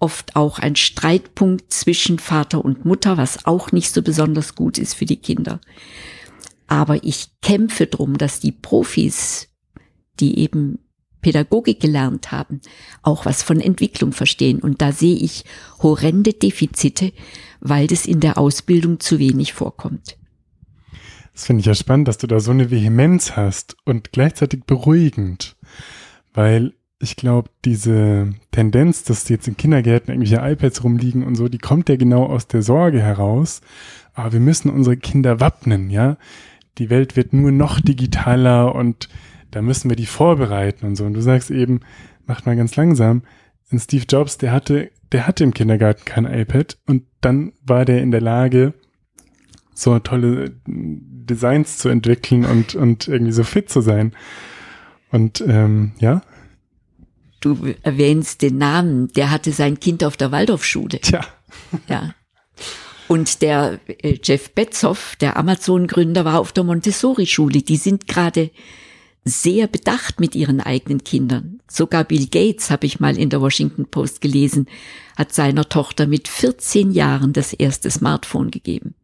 oft auch ein Streitpunkt zwischen Vater und Mutter, was auch nicht so besonders gut ist für die Kinder. Aber ich kämpfe drum, dass die Profis, die eben Pädagogik gelernt haben, auch was von Entwicklung verstehen. Und da sehe ich horrende Defizite, weil das in der Ausbildung zu wenig vorkommt. Das finde ich ja spannend, dass du da so eine Vehemenz hast und gleichzeitig beruhigend, weil ich glaube, diese Tendenz, dass jetzt in Kindergärten irgendwelche iPads rumliegen und so, die kommt ja genau aus der Sorge heraus. Aber wir müssen unsere Kinder wappnen, ja. Die Welt wird nur noch digitaler und da müssen wir die vorbereiten und so. Und du sagst eben, macht mal ganz langsam. Und Steve Jobs, der hatte, der hatte im Kindergarten kein iPad und dann war der in der Lage, so tolle Designs zu entwickeln und, und irgendwie so fit zu sein. Und ähm, ja. Du erwähnst den Namen, der hatte sein Kind auf der Waldorfschule. Tja. Ja. Und der äh, Jeff Betzoff, der Amazon-Gründer, war auf der Montessori-Schule. Die sind gerade sehr bedacht mit ihren eigenen Kindern. Sogar Bill Gates, habe ich mal in der Washington Post gelesen, hat seiner Tochter mit 14 Jahren das erste Smartphone gegeben.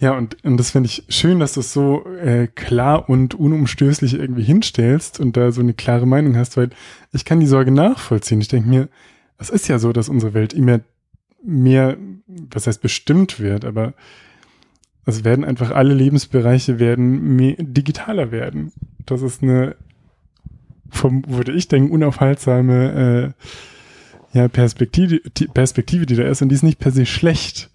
Ja, und, und das finde ich schön, dass du es so äh, klar und unumstößlich irgendwie hinstellst und da so eine klare Meinung hast, weil ich kann die Sorge nachvollziehen. Ich denke mir, es ist ja so, dass unsere Welt immer mehr, was heißt bestimmt wird, aber es werden einfach alle Lebensbereiche werden mehr, digitaler werden. Das ist eine, vom, würde ich denken, unaufhaltsame äh, ja, Perspektive, Perspektive, die da ist und die ist nicht per se schlecht.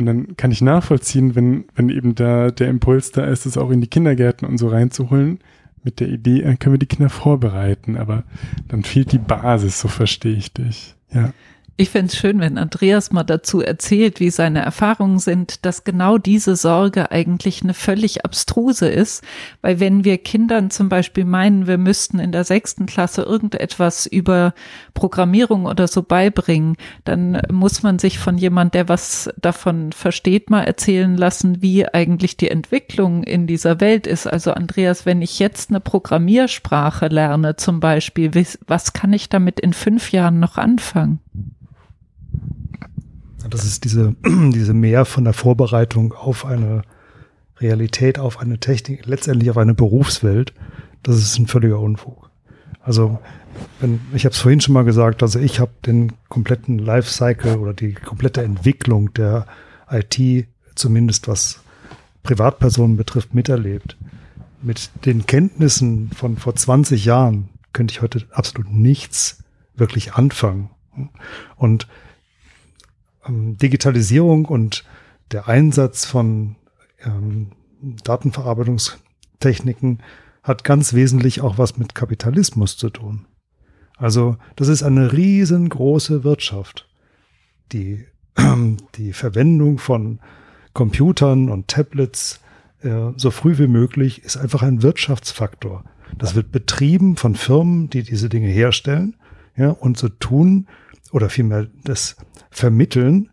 Und dann kann ich nachvollziehen, wenn, wenn eben da der Impuls da ist, es auch in die Kindergärten und so reinzuholen, mit der Idee, dann können wir die Kinder vorbereiten, aber dann fehlt die Basis, so verstehe ich dich. Ja. Ich fände es schön, wenn Andreas mal dazu erzählt, wie seine Erfahrungen sind, dass genau diese Sorge eigentlich eine völlig abstruse ist, weil wenn wir Kindern zum Beispiel meinen, wir müssten in der sechsten Klasse irgendetwas über Programmierung oder so beibringen, dann muss man sich von jemand, der was davon versteht, mal erzählen lassen, wie eigentlich die Entwicklung in dieser Welt ist. Also Andreas, wenn ich jetzt eine Programmiersprache lerne zum Beispiel, was kann ich damit in fünf Jahren noch anfangen? Das ist diese, diese Mehr von der Vorbereitung auf eine Realität, auf eine Technik, letztendlich auf eine Berufswelt. Das ist ein völliger Unfug. Also wenn, ich habe es vorhin schon mal gesagt, also ich habe den kompletten Lifecycle oder die komplette Entwicklung der IT, zumindest was Privatpersonen betrifft, miterlebt. Mit den Kenntnissen von vor 20 Jahren könnte ich heute absolut nichts wirklich anfangen. Und Digitalisierung und der Einsatz von ähm, Datenverarbeitungstechniken hat ganz wesentlich auch was mit Kapitalismus zu tun. Also das ist eine riesengroße Wirtschaft. Die, die Verwendung von Computern und Tablets äh, so früh wie möglich ist einfach ein Wirtschaftsfaktor. Das wird betrieben von Firmen, die diese Dinge herstellen ja, und so tun, oder vielmehr das vermitteln,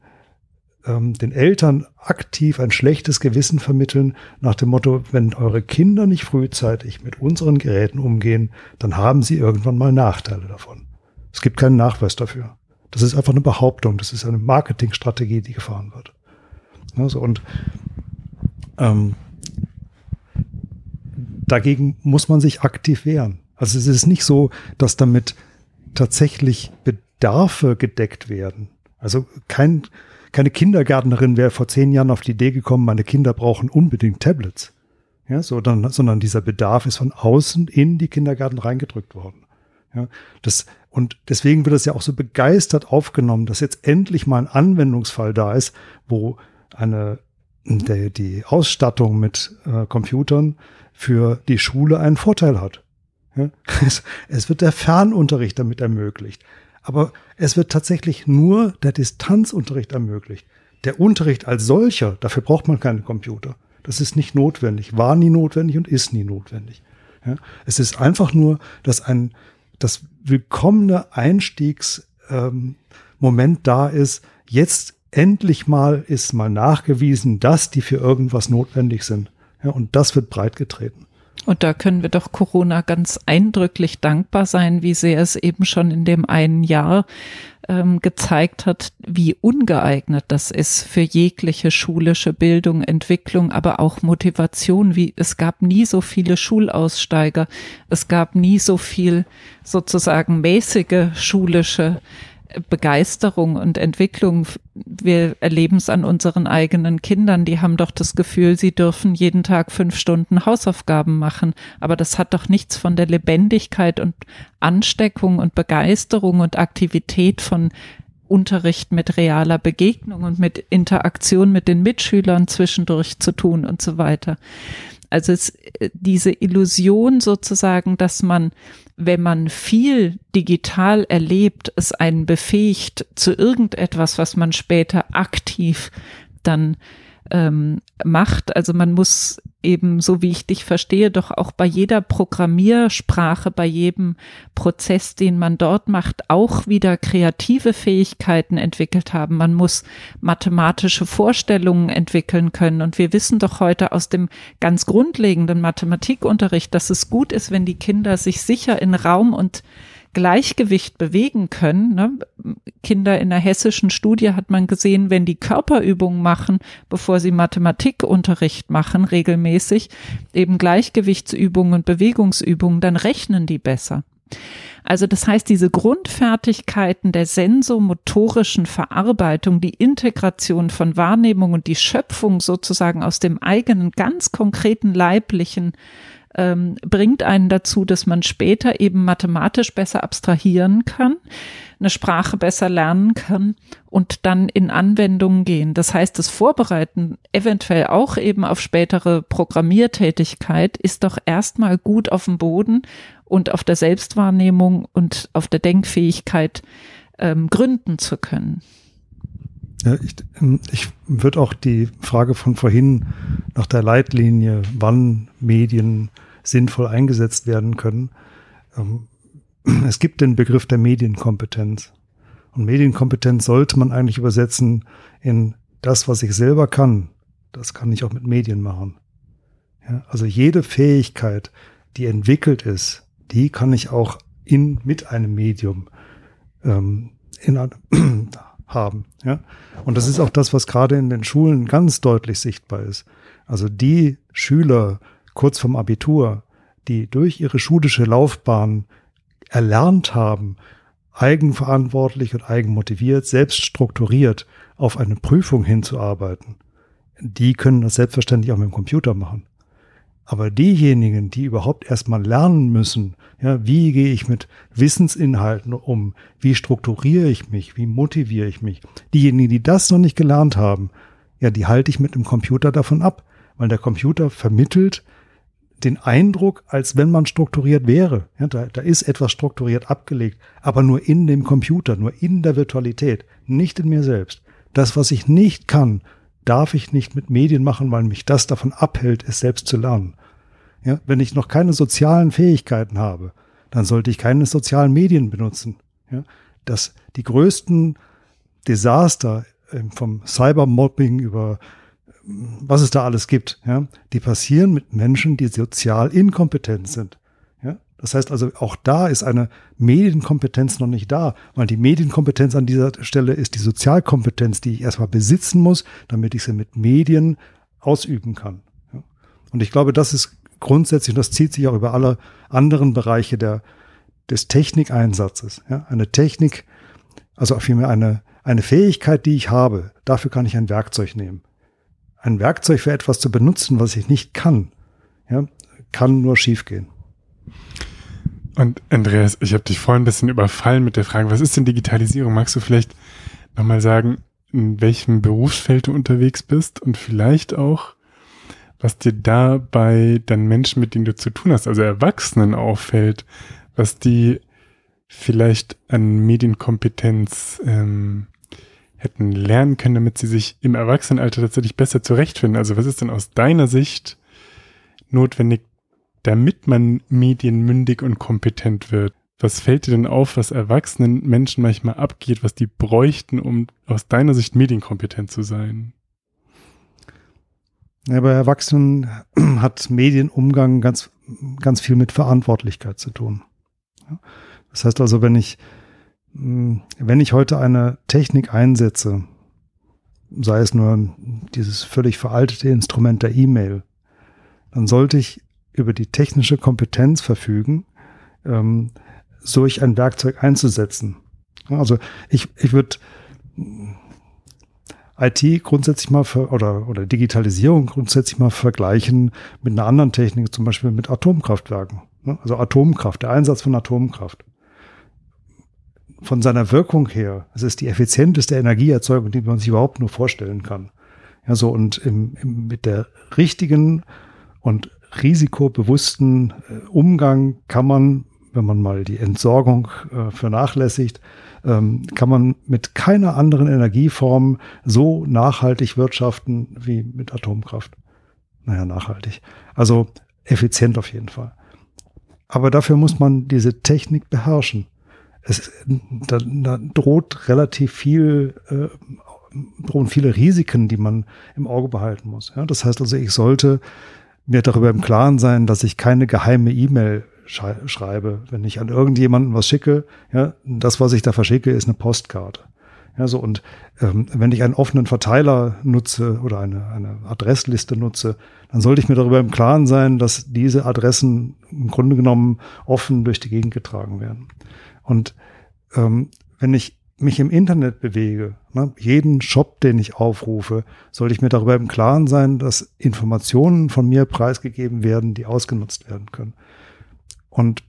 ähm, den Eltern aktiv ein schlechtes Gewissen vermitteln, nach dem Motto, wenn eure Kinder nicht frühzeitig mit unseren Geräten umgehen, dann haben sie irgendwann mal Nachteile davon. Es gibt keinen Nachweis dafür. Das ist einfach eine Behauptung, das ist eine Marketingstrategie, die gefahren wird. Also und ähm, dagegen muss man sich aktiv wehren. Also es ist nicht so, dass damit tatsächlich Bedarfe gedeckt werden. Also kein, keine Kindergärtnerin wäre vor zehn Jahren auf die Idee gekommen, meine Kinder brauchen unbedingt Tablets. Ja, so dann, sondern dieser Bedarf ist von außen in die Kindergärten reingedrückt worden. Ja, das, und deswegen wird es ja auch so begeistert aufgenommen, dass jetzt endlich mal ein Anwendungsfall da ist, wo eine, der, die Ausstattung mit äh, Computern für die Schule einen Vorteil hat. Ja, es, es wird der Fernunterricht damit ermöglicht. Aber es wird tatsächlich nur der Distanzunterricht ermöglicht. Der Unterricht als solcher, dafür braucht man keinen Computer. Das ist nicht notwendig, war nie notwendig und ist nie notwendig. Ja, es ist einfach nur, dass ein das willkommene Einstiegsmoment ähm, da ist. Jetzt endlich mal ist mal nachgewiesen, dass die für irgendwas notwendig sind. Ja, und das wird breit getreten. Und da können wir doch Corona ganz eindrücklich dankbar sein, wie sehr es eben schon in dem einen Jahr ähm, gezeigt hat, wie ungeeignet das ist für jegliche schulische Bildung, Entwicklung, aber auch Motivation. Wie es gab nie so viele Schulaussteiger, es gab nie so viel sozusagen mäßige schulische Begeisterung und Entwicklung. Wir erleben es an unseren eigenen Kindern. Die haben doch das Gefühl, sie dürfen jeden Tag fünf Stunden Hausaufgaben machen. Aber das hat doch nichts von der Lebendigkeit und Ansteckung und Begeisterung und Aktivität von Unterricht mit realer Begegnung und mit Interaktion mit den Mitschülern zwischendurch zu tun und so weiter. Also es, äh, diese Illusion sozusagen, dass man, wenn man viel digital erlebt, es einen befähigt zu irgendetwas, was man später aktiv dann ähm, macht. Also man muss eben, so wie ich dich verstehe, doch auch bei jeder Programmiersprache, bei jedem Prozess, den man dort macht, auch wieder kreative Fähigkeiten entwickelt haben. Man muss mathematische Vorstellungen entwickeln können. Und wir wissen doch heute aus dem ganz grundlegenden Mathematikunterricht, dass es gut ist, wenn die Kinder sich sicher in Raum und Gleichgewicht bewegen können. Ne? Kinder in der hessischen Studie hat man gesehen, wenn die Körperübungen machen, bevor sie Mathematikunterricht machen, regelmäßig, eben Gleichgewichtsübungen und Bewegungsübungen, dann rechnen die besser. Also das heißt, diese Grundfertigkeiten der sensomotorischen Verarbeitung, die Integration von Wahrnehmung und die Schöpfung sozusagen aus dem eigenen ganz konkreten leiblichen ähm, bringt einen dazu, dass man später eben mathematisch besser abstrahieren kann, eine Sprache besser lernen kann und dann in Anwendungen gehen. Das heißt, das Vorbereiten eventuell auch eben auf spätere Programmiertätigkeit ist doch erstmal gut auf dem Boden und auf der Selbstwahrnehmung und auf der Denkfähigkeit ähm, gründen zu können. Ja, ich, ähm, ich würde auch die Frage von vorhin nach der Leitlinie, wann Medien sinnvoll eingesetzt werden können. Ähm, es gibt den Begriff der Medienkompetenz. Und Medienkompetenz sollte man eigentlich übersetzen in das, was ich selber kann. Das kann ich auch mit Medien machen. Ja, also jede Fähigkeit, die entwickelt ist, die kann ich auch in, mit einem Medium ähm, in, haben. Ja? Und das ist auch das, was gerade in den Schulen ganz deutlich sichtbar ist. Also die Schüler, kurz vom Abitur, die durch ihre schulische Laufbahn erlernt haben, eigenverantwortlich und eigenmotiviert, selbst strukturiert auf eine Prüfung hinzuarbeiten, die können das selbstverständlich auch mit dem Computer machen. Aber diejenigen, die überhaupt erstmal lernen müssen, ja, wie gehe ich mit Wissensinhalten um, wie strukturiere ich mich, wie motiviere ich mich, diejenigen, die das noch nicht gelernt haben, ja, die halte ich mit dem Computer davon ab, weil der Computer vermittelt den Eindruck, als wenn man strukturiert wäre. Ja, da, da ist etwas strukturiert abgelegt, aber nur in dem Computer, nur in der Virtualität, nicht in mir selbst. Das, was ich nicht kann, darf ich nicht mit Medien machen, weil mich das davon abhält, es selbst zu lernen. Ja, wenn ich noch keine sozialen Fähigkeiten habe, dann sollte ich keine sozialen Medien benutzen. Ja, dass die größten Desaster äh, vom Cybermobbing über was es da alles gibt, ja, die passieren mit Menschen, die sozial inkompetent sind. Ja, das heißt also, auch da ist eine Medienkompetenz noch nicht da, weil die Medienkompetenz an dieser Stelle ist die Sozialkompetenz, die ich erstmal besitzen muss, damit ich sie mit Medien ausüben kann. Ja. Und ich glaube, das ist grundsätzlich, und das zieht sich auch über alle anderen Bereiche der, des Technikeinsatzes. Ja, eine Technik, also vielmehr eine, eine Fähigkeit, die ich habe, dafür kann ich ein Werkzeug nehmen ein Werkzeug für etwas zu benutzen, was ich nicht kann, ja, kann nur schiefgehen. Und Andreas, ich habe dich vorhin ein bisschen überfallen mit der Frage, was ist denn Digitalisierung? Magst du vielleicht nochmal sagen, in welchem Berufsfeld du unterwegs bist und vielleicht auch, was dir da bei den Menschen, mit denen du zu tun hast, also Erwachsenen auffällt, was die vielleicht an Medienkompetenz ähm, hätten lernen können, damit sie sich im Erwachsenenalter tatsächlich besser zurechtfinden? Also was ist denn aus deiner Sicht notwendig, damit man medienmündig und kompetent wird? Was fällt dir denn auf, was erwachsenen Menschen manchmal abgeht, was die bräuchten, um aus deiner Sicht medienkompetent zu sein? Ja, bei Erwachsenen hat Medienumgang ganz ganz viel mit Verantwortlichkeit zu tun. Das heißt also, wenn ich, wenn ich heute eine Technik einsetze, sei es nur dieses völlig veraltete Instrument der E-Mail, dann sollte ich über die technische Kompetenz verfügen, ähm, solch ein Werkzeug einzusetzen. Also ich, ich würde IT grundsätzlich mal für, oder, oder Digitalisierung grundsätzlich mal vergleichen mit einer anderen Technik, zum Beispiel mit Atomkraftwerken. Ne? Also Atomkraft, der Einsatz von Atomkraft. Von seiner Wirkung her, es ist die effizienteste Energieerzeugung, die man sich überhaupt nur vorstellen kann. Ja, so und im, im, mit der richtigen und risikobewussten äh, Umgang kann man, wenn man mal die Entsorgung äh, vernachlässigt, ähm, kann man mit keiner anderen Energieform so nachhaltig wirtschaften wie mit Atomkraft. Naja, nachhaltig. Also effizient auf jeden Fall. Aber dafür muss man diese Technik beherrschen. Es, da, da droht relativ viel, äh, drohen viele Risiken, die man im Auge behalten muss. Ja, das heißt also, ich sollte mir darüber im Klaren sein, dass ich keine geheime E-Mail schreibe, wenn ich an irgendjemanden was schicke, ja, das, was ich da verschicke, ist eine Postkarte. Ja, so und ähm, wenn ich einen offenen Verteiler nutze oder eine, eine Adressliste nutze, dann sollte ich mir darüber im Klaren sein, dass diese Adressen im Grunde genommen offen durch die Gegend getragen werden. Und ähm, wenn ich mich im Internet bewege, ne, jeden Shop, den ich aufrufe, sollte ich mir darüber im Klaren sein, dass Informationen von mir preisgegeben werden, die ausgenutzt werden können. Und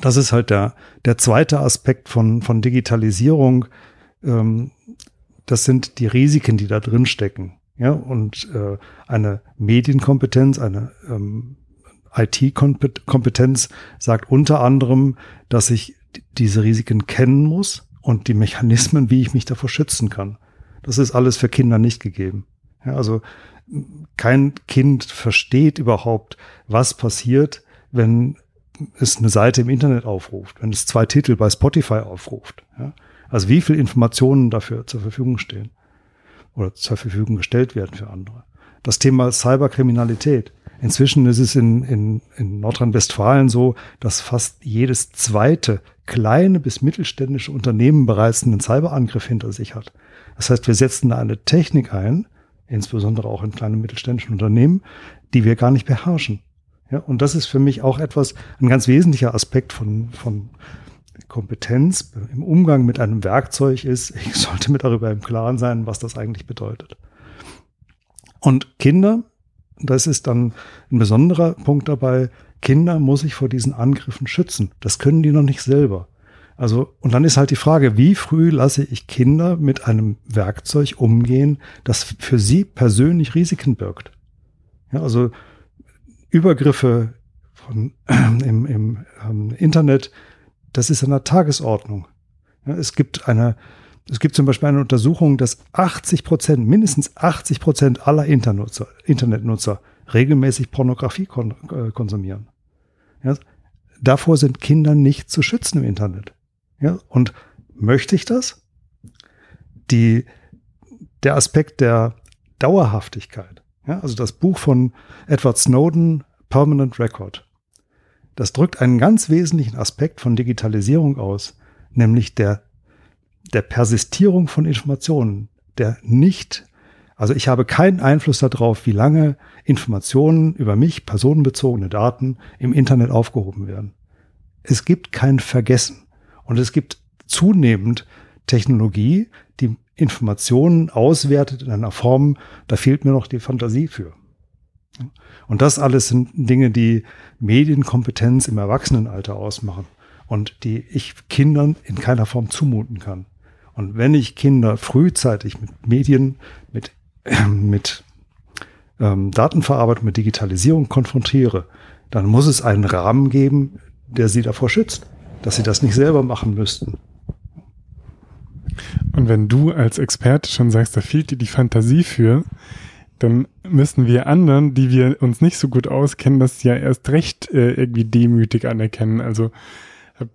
das ist halt der, der zweite Aspekt von, von Digitalisierung. Ähm, das sind die Risiken, die da drin stecken. Ja, und äh, eine Medienkompetenz, eine ähm, IT-Kompetenz sagt unter anderem, dass ich diese Risiken kennen muss und die Mechanismen, wie ich mich davor schützen kann. Das ist alles für Kinder nicht gegeben. Ja, also kein Kind versteht überhaupt, was passiert, wenn es eine Seite im Internet aufruft, wenn es zwei Titel bei Spotify aufruft. Ja? Also wie viel Informationen dafür zur Verfügung stehen oder zur Verfügung gestellt werden für andere. Das Thema Cyberkriminalität. Inzwischen ist es in, in, in Nordrhein-Westfalen so, dass fast jedes zweite kleine bis mittelständische Unternehmen bereits einen Cyberangriff hinter sich hat. Das heißt, wir setzen da eine Technik ein, insbesondere auch in kleinen mittelständischen Unternehmen, die wir gar nicht beherrschen. Ja, und das ist für mich auch etwas, ein ganz wesentlicher Aspekt von, von Kompetenz im Umgang mit einem Werkzeug ist, ich sollte mir darüber im Klaren sein, was das eigentlich bedeutet. Und Kinder, das ist dann ein besonderer Punkt dabei, Kinder muss ich vor diesen Angriffen schützen. Das können die noch nicht selber. Also, und dann ist halt die Frage, wie früh lasse ich Kinder mit einem Werkzeug umgehen, das für sie persönlich Risiken birgt? Ja, also, Übergriffe von, äh, im, im ähm, Internet, das ist an der Tagesordnung. Ja, es gibt eine, es gibt zum Beispiel eine Untersuchung, dass 80 Prozent, mindestens 80 Prozent aller Internutzer, Internetnutzer regelmäßig Pornografie kon äh, konsumieren. Ja, davor sind Kinder nicht zu schützen im Internet. Ja, und möchte ich das? Die, der Aspekt der Dauerhaftigkeit ja, also das Buch von Edward Snowden, Permanent Record. Das drückt einen ganz wesentlichen Aspekt von Digitalisierung aus, nämlich der, der Persistierung von Informationen, der nicht, also ich habe keinen Einfluss darauf, wie lange Informationen über mich, personenbezogene Daten im Internet aufgehoben werden. Es gibt kein Vergessen und es gibt zunehmend Technologie, die Informationen auswertet in einer Form, da fehlt mir noch die Fantasie für. Und das alles sind Dinge, die Medienkompetenz im Erwachsenenalter ausmachen und die ich Kindern in keiner Form zumuten kann. Und wenn ich Kinder frühzeitig mit Medien, mit, äh, mit ähm, Datenverarbeitung, mit Digitalisierung konfrontiere, dann muss es einen Rahmen geben, der sie davor schützt, dass sie das nicht selber machen müssten. Und wenn du als Experte schon sagst, da fehlt dir die Fantasie für, dann müssen wir anderen, die wir uns nicht so gut auskennen, das ja erst recht äh, irgendwie demütig anerkennen. Also habe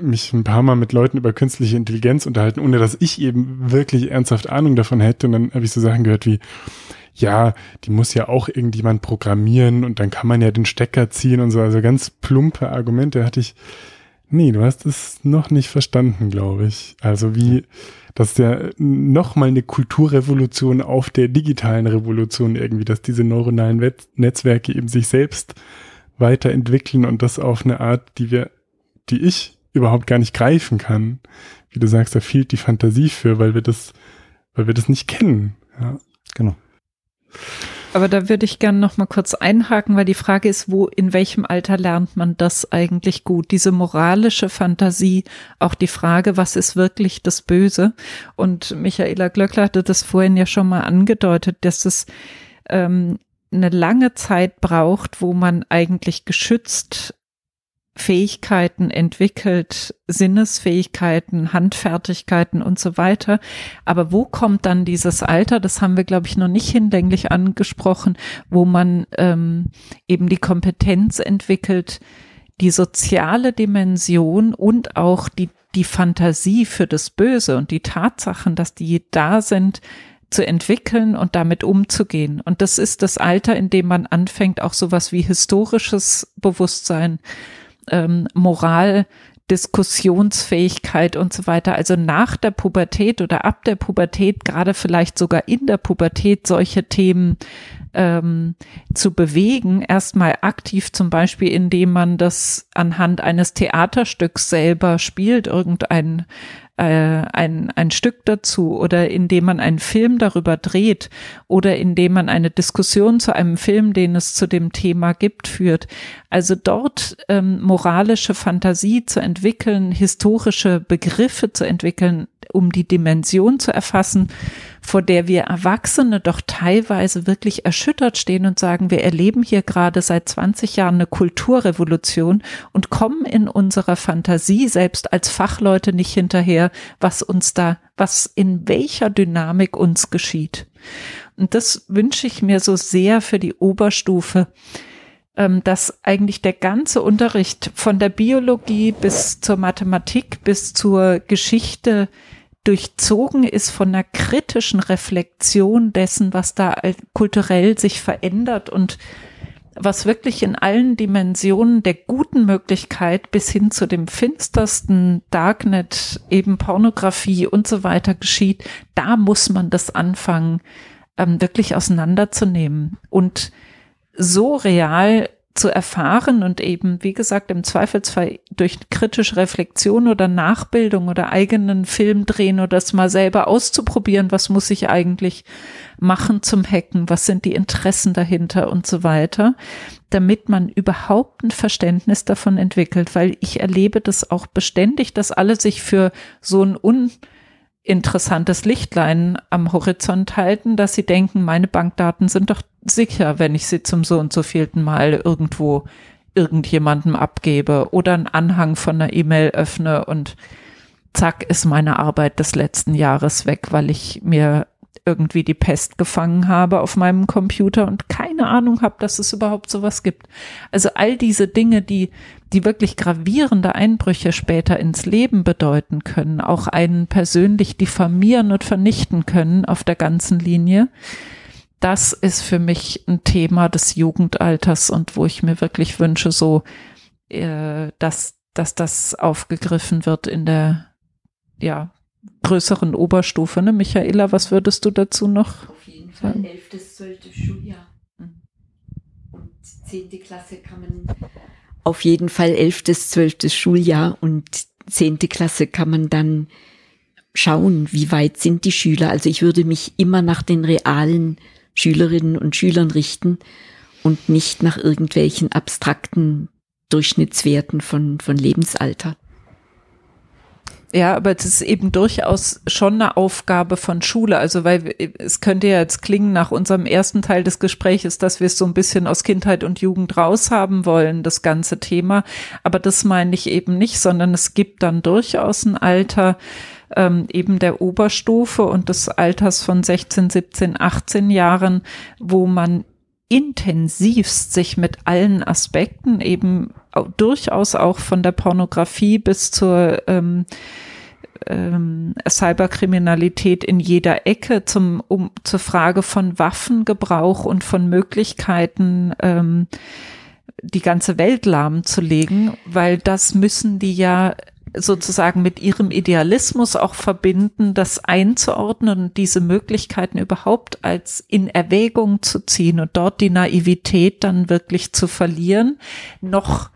mich ein paar Mal mit Leuten über künstliche Intelligenz unterhalten, ohne dass ich eben wirklich ernsthaft Ahnung davon hätte. Und dann habe ich so Sachen gehört wie, ja, die muss ja auch irgendjemand programmieren und dann kann man ja den Stecker ziehen und so. Also ganz plumpe Argumente hatte ich. Nee, du hast es noch nicht verstanden, glaube ich. Also wie, dass ja nochmal eine Kulturrevolution auf der digitalen Revolution irgendwie, dass diese neuronalen Netzwerke eben sich selbst weiterentwickeln und das auf eine Art, die wir, die ich überhaupt gar nicht greifen kann. Wie du sagst, da fehlt die Fantasie für, weil wir das, weil wir das nicht kennen. Ja. Genau. Aber da würde ich gerne noch mal kurz einhaken, weil die Frage ist, wo, in welchem Alter lernt man das eigentlich gut? Diese moralische Fantasie, auch die Frage, was ist wirklich das Böse? Und Michaela Glöckler hatte das vorhin ja schon mal angedeutet, dass es ähm, eine lange Zeit braucht, wo man eigentlich geschützt Fähigkeiten entwickelt, Sinnesfähigkeiten, Handfertigkeiten und so weiter. Aber wo kommt dann dieses Alter? Das haben wir, glaube ich, noch nicht hinlänglich angesprochen, wo man ähm, eben die Kompetenz entwickelt, die soziale Dimension und auch die, die Fantasie für das Böse und die Tatsachen, dass die da sind, zu entwickeln und damit umzugehen. Und das ist das Alter, in dem man anfängt, auch sowas wie historisches Bewusstsein ähm, Moral, Diskussionsfähigkeit und so weiter, also nach der Pubertät oder ab der Pubertät, gerade vielleicht sogar in der Pubertät solche Themen ähm, zu bewegen, erstmal aktiv zum Beispiel, indem man das anhand eines Theaterstücks selber spielt, irgendein äh, ein, ein Stück dazu oder indem man einen Film darüber dreht oder indem man eine Diskussion zu einem Film, den es zu dem Thema gibt, führt. Also dort ähm, moralische Fantasie zu entwickeln, historische Begriffe zu entwickeln, um die Dimension zu erfassen, vor der wir Erwachsene doch teilweise wirklich erschüttert stehen und sagen, wir erleben hier gerade seit 20 Jahren eine Kulturrevolution und kommen in unserer Fantasie selbst als Fachleute nicht hinterher, was uns da, was in welcher Dynamik uns geschieht. Und das wünsche ich mir so sehr für die Oberstufe, ähm, dass eigentlich der ganze Unterricht von der Biologie bis zur Mathematik bis zur Geschichte durchzogen ist von einer kritischen Reflexion dessen, was da kulturell sich verändert und was wirklich in allen Dimensionen der guten Möglichkeit bis hin zu dem finstersten Darknet, eben Pornografie und so weiter geschieht, da muss man das anfangen, ähm, wirklich auseinanderzunehmen. Und so real zu erfahren und eben, wie gesagt, im Zweifelsfall durch kritische Reflexion oder Nachbildung oder eigenen Film drehen oder das mal selber auszuprobieren, was muss ich eigentlich machen zum Hacken, was sind die Interessen dahinter und so weiter, damit man überhaupt ein Verständnis davon entwickelt, weil ich erlebe das auch beständig, dass alle sich für so ein un interessantes Lichtlein am Horizont halten, dass sie denken, meine Bankdaten sind doch sicher, wenn ich sie zum so und so vielten Mal irgendwo irgendjemandem abgebe oder einen Anhang von einer E-Mail öffne und zack ist meine Arbeit des letzten Jahres weg, weil ich mir irgendwie die Pest gefangen habe auf meinem Computer und keine Ahnung habe, dass es überhaupt sowas gibt. Also all diese Dinge, die, die wirklich gravierende Einbrüche später ins Leben bedeuten können, auch einen persönlich diffamieren und vernichten können auf der ganzen Linie. Das ist für mich ein Thema des Jugendalters und wo ich mir wirklich wünsche, so, äh, dass, dass das aufgegriffen wird in der, ja, größeren Oberstufe. Ne? Michaela, was würdest du dazu noch? Auf jeden Fall sagen? 11. 12. Schuljahr. Mhm. Und 10. Klasse kann man auf jeden Fall 11. 12. Schuljahr und 10. Klasse kann man dann schauen, wie weit sind die Schüler. Also ich würde mich immer nach den realen Schülerinnen und Schülern richten und nicht nach irgendwelchen abstrakten Durchschnittswerten von, von Lebensalter. Ja, aber es ist eben durchaus schon eine Aufgabe von Schule. Also, weil es könnte ja jetzt klingen nach unserem ersten Teil des Gespräches, dass wir es so ein bisschen aus Kindheit und Jugend raushaben wollen, das ganze Thema. Aber das meine ich eben nicht, sondern es gibt dann durchaus ein Alter, ähm, eben der Oberstufe und des Alters von 16, 17, 18 Jahren, wo man intensivst sich mit allen Aspekten eben durchaus auch von der Pornografie bis zur ähm, ähm, Cyberkriminalität in jeder Ecke zum, um, zur Frage von Waffengebrauch und von Möglichkeiten, ähm, die ganze Welt lahmzulegen, weil das müssen die ja sozusagen mit ihrem Idealismus auch verbinden, das einzuordnen und diese Möglichkeiten überhaupt als in Erwägung zu ziehen und dort die Naivität dann wirklich zu verlieren, noch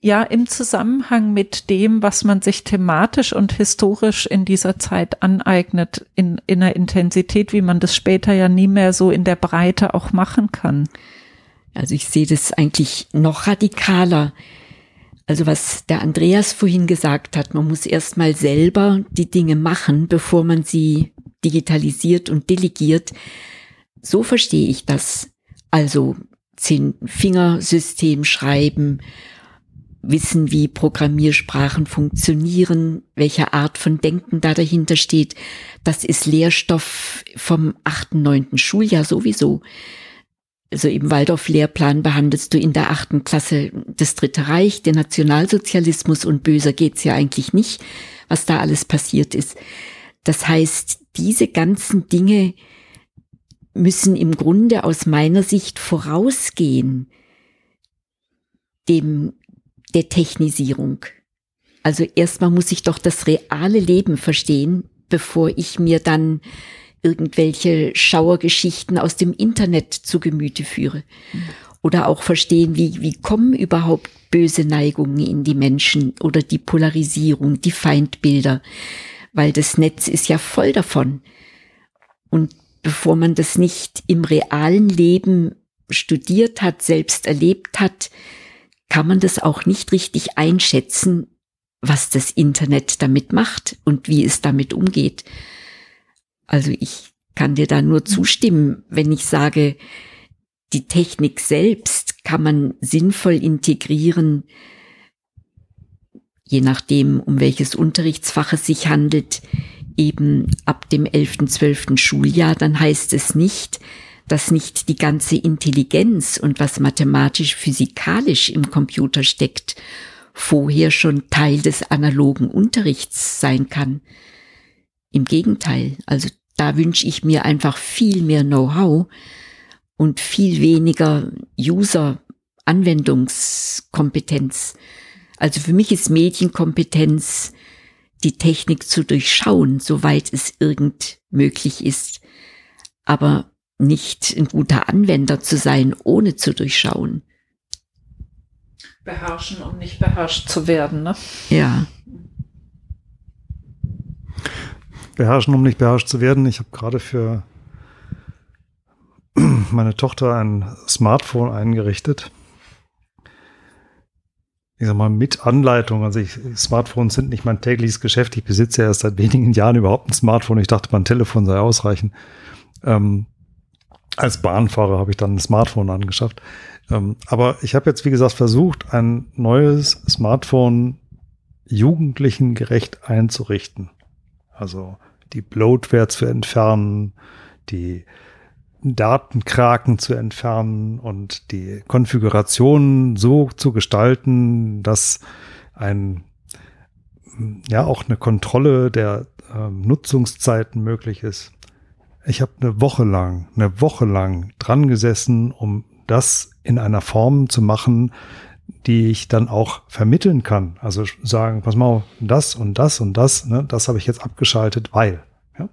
ja im Zusammenhang mit dem, was man sich thematisch und historisch in dieser Zeit aneignet, in, in einer Intensität, wie man das später ja nie mehr so in der Breite auch machen kann. Also ich sehe das eigentlich noch radikaler. Also was der Andreas vorhin gesagt hat, man muss erstmal selber die Dinge machen, bevor man sie digitalisiert und delegiert. So verstehe ich das. Also zehn Fingersystem schreiben, wissen, wie Programmiersprachen funktionieren, welche Art von Denken da dahinter steht. Das ist Lehrstoff vom achten, neunten Schuljahr sowieso also im Waldorf-Lehrplan behandelst du in der achten Klasse das Dritte Reich, den Nationalsozialismus und böser geht's ja eigentlich nicht, was da alles passiert ist. Das heißt, diese ganzen Dinge müssen im Grunde aus meiner Sicht vorausgehen dem, der Technisierung. Also erstmal muss ich doch das reale Leben verstehen, bevor ich mir dann irgendwelche Schauergeschichten aus dem Internet zu Gemüte führe. Oder auch verstehen, wie, wie kommen überhaupt böse Neigungen in die Menschen oder die Polarisierung, die Feindbilder, weil das Netz ist ja voll davon. Und bevor man das nicht im realen Leben studiert hat, selbst erlebt hat, kann man das auch nicht richtig einschätzen, was das Internet damit macht und wie es damit umgeht. Also ich kann dir da nur zustimmen, wenn ich sage, die Technik selbst kann man sinnvoll integrieren, je nachdem, um welches Unterrichtsfach es sich handelt, eben ab dem 11., 12. Schuljahr, dann heißt es nicht, dass nicht die ganze Intelligenz und was mathematisch, physikalisch im Computer steckt, vorher schon Teil des analogen Unterrichts sein kann. Im Gegenteil, also da wünsche ich mir einfach viel mehr Know-how und viel weniger User-Anwendungskompetenz. Also für mich ist Medienkompetenz die Technik zu durchschauen, soweit es irgend möglich ist, aber nicht ein guter Anwender zu sein, ohne zu durchschauen. Beherrschen, um nicht beherrscht zu werden, ne? Ja beherrschen, um nicht beherrscht zu werden. Ich habe gerade für meine Tochter ein Smartphone eingerichtet. Ich sag mal, mit Anleitung. Also ich, Smartphones sind nicht mein tägliches Geschäft. Ich besitze erst seit wenigen Jahren überhaupt ein Smartphone. Ich dachte, mein Telefon sei ausreichend. Ähm, als Bahnfahrer habe ich dann ein Smartphone angeschafft. Ähm, aber ich habe jetzt, wie gesagt, versucht, ein neues Smartphone jugendlichen gerecht einzurichten. Also die Bloatware zu entfernen, die Datenkraken zu entfernen und die Konfiguration so zu gestalten, dass ein ja auch eine Kontrolle der äh, Nutzungszeiten möglich ist. Ich habe eine Woche lang, eine Woche lang dran gesessen, um das in einer Form zu machen, die ich dann auch vermitteln kann. Also sagen, pass mal, das und das und das, ne, das habe ich jetzt abgeschaltet, weil. Ja?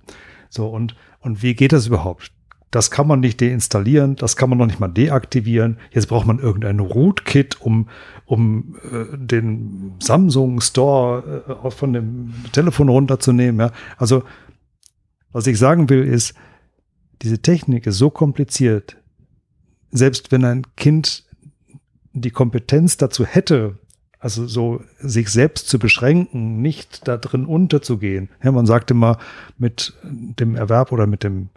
So, und, und wie geht das überhaupt? Das kann man nicht deinstallieren, das kann man noch nicht mal deaktivieren. Jetzt braucht man irgendein Rootkit, um, um äh, den Samsung Store äh, von dem Telefon runterzunehmen. Ja? Also, was ich sagen will, ist, diese Technik ist so kompliziert, selbst wenn ein Kind die Kompetenz dazu hätte, also so sich selbst zu beschränken, nicht da drin unterzugehen. Ja, man sagt immer, mit dem Erwerb oder mit dem,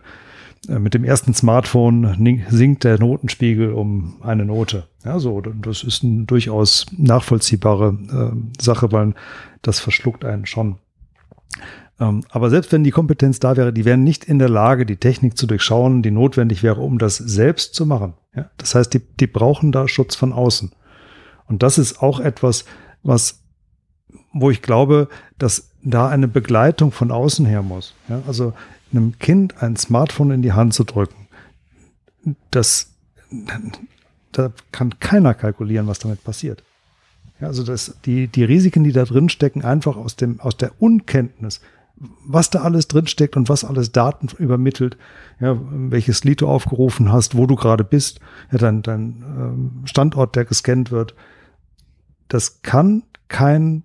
äh, mit dem ersten Smartphone sinkt der Notenspiegel um eine Note. Ja, so, das ist eine durchaus nachvollziehbare äh, Sache, weil das verschluckt einen schon. Ähm, aber selbst wenn die Kompetenz da wäre, die wären nicht in der Lage, die Technik zu durchschauen, die notwendig wäre, um das selbst zu machen. Ja? Das heißt, die, die brauchen da Schutz von außen. Und das ist auch etwas, was, wo ich glaube, dass da eine Begleitung von außen her muss. Ja, also einem Kind ein Smartphone in die Hand zu drücken, das, da kann keiner kalkulieren, was damit passiert. Ja, also das, die, die Risiken, die da drin stecken, einfach aus dem, aus der Unkenntnis, was da alles drin steckt und was alles Daten übermittelt, ja, welches Lied du aufgerufen hast, wo du gerade bist, ja, dein, dein ähm, Standort, der gescannt wird. Das kann kein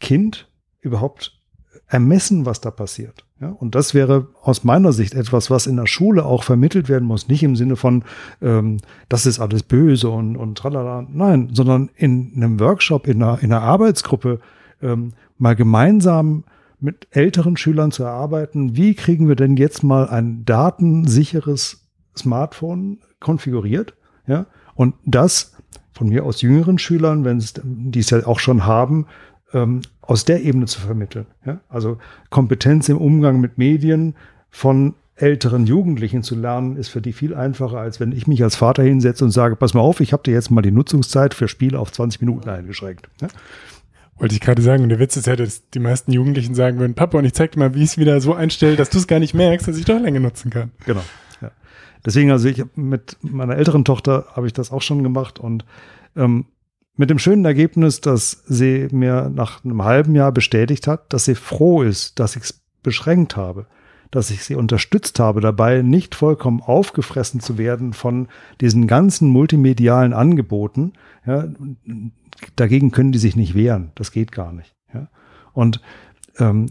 Kind überhaupt ermessen, was da passiert. Ja, und das wäre aus meiner Sicht etwas, was in der Schule auch vermittelt werden muss. Nicht im Sinne von, ähm, das ist alles böse und, und tralala. Nein, sondern in einem Workshop, in einer, in einer Arbeitsgruppe ähm, mal gemeinsam mit älteren Schülern zu erarbeiten, wie kriegen wir denn jetzt mal ein datensicheres Smartphone konfiguriert, ja, und das von mir aus jüngeren Schülern, wenn es die es ja auch schon haben, ähm, aus der Ebene zu vermitteln. Ja? Also Kompetenz im Umgang mit Medien von älteren Jugendlichen zu lernen, ist für die viel einfacher, als wenn ich mich als Vater hinsetze und sage, pass mal auf, ich habe dir jetzt mal die Nutzungszeit für Spiele auf 20 Minuten eingeschränkt. Ja? Wollte ich gerade sagen. Und der Witz ist ja, dass die meisten Jugendlichen sagen würden, Papa, und ich zeig dir mal, wie ich es wieder so einstelle, dass du es gar nicht merkst, dass ich doch länger nutzen kann. Genau. Ja. Deswegen, also ich mit meiner älteren Tochter habe ich das auch schon gemacht und ähm, mit dem schönen Ergebnis, dass sie mir nach einem halben Jahr bestätigt hat, dass sie froh ist, dass ich es beschränkt habe, dass ich sie unterstützt habe dabei, nicht vollkommen aufgefressen zu werden von diesen ganzen multimedialen Angeboten. Ja, dagegen können die sich nicht wehren. Das geht gar nicht. Ja. Und ähm,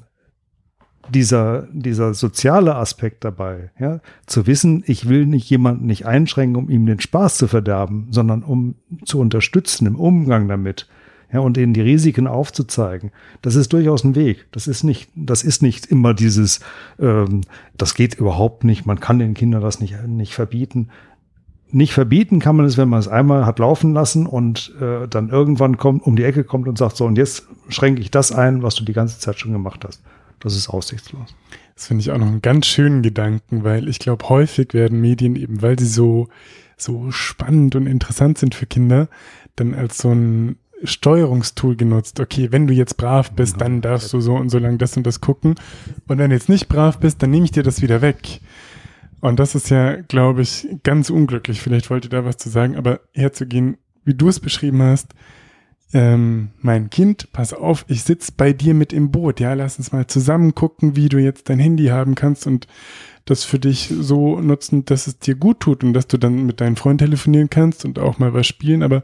dieser, dieser soziale Aspekt dabei, ja, zu wissen, ich will nicht jemanden nicht einschränken, um ihm den Spaß zu verderben, sondern um zu unterstützen im Umgang damit, ja, und ihnen die Risiken aufzuzeigen. Das ist durchaus ein Weg. Das ist nicht, das ist nicht immer dieses, ähm, das geht überhaupt nicht, man kann den Kindern das nicht, nicht verbieten. Nicht verbieten kann man es, wenn man es einmal hat laufen lassen und äh, dann irgendwann kommt, um die Ecke kommt und sagt, so, und jetzt schränke ich das ein, was du die ganze Zeit schon gemacht hast. Das ist aussichtslos. Das finde ich auch noch einen ganz schönen Gedanken, weil ich glaube, häufig werden Medien eben, weil sie so, so spannend und interessant sind für Kinder, dann als so ein Steuerungstool genutzt. Okay, wenn du jetzt brav bist, genau. dann darfst du so und so lang das und das gucken. Und wenn du jetzt nicht brav bist, dann nehme ich dir das wieder weg. Und das ist ja, glaube ich, ganz unglücklich. Vielleicht wollt ihr da was zu sagen, aber herzugehen, wie du es beschrieben hast, ähm, mein Kind, pass auf, ich sitz bei dir mit im Boot, ja, lass uns mal zusammen gucken, wie du jetzt dein Handy haben kannst und das für dich so nutzen, dass es dir gut tut und dass du dann mit deinen Freunden telefonieren kannst und auch mal was spielen, aber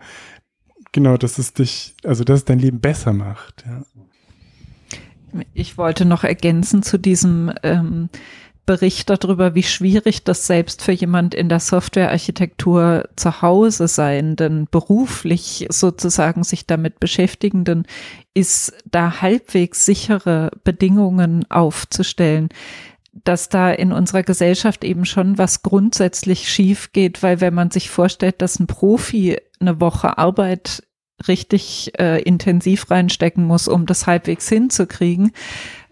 genau, dass es dich, also dass es dein Leben besser macht, ja. Ich wollte noch ergänzen zu diesem ähm, Bericht darüber, wie schwierig das selbst für jemand in der Softwarearchitektur zu Hause sein, denn beruflich sozusagen sich damit beschäftigenden ist, da halbwegs sichere Bedingungen aufzustellen dass da in unserer Gesellschaft eben schon was grundsätzlich schief geht, weil wenn man sich vorstellt, dass ein Profi eine Woche Arbeit richtig äh, intensiv reinstecken muss, um das halbwegs hinzukriegen,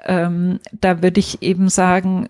ähm, da würde ich eben sagen,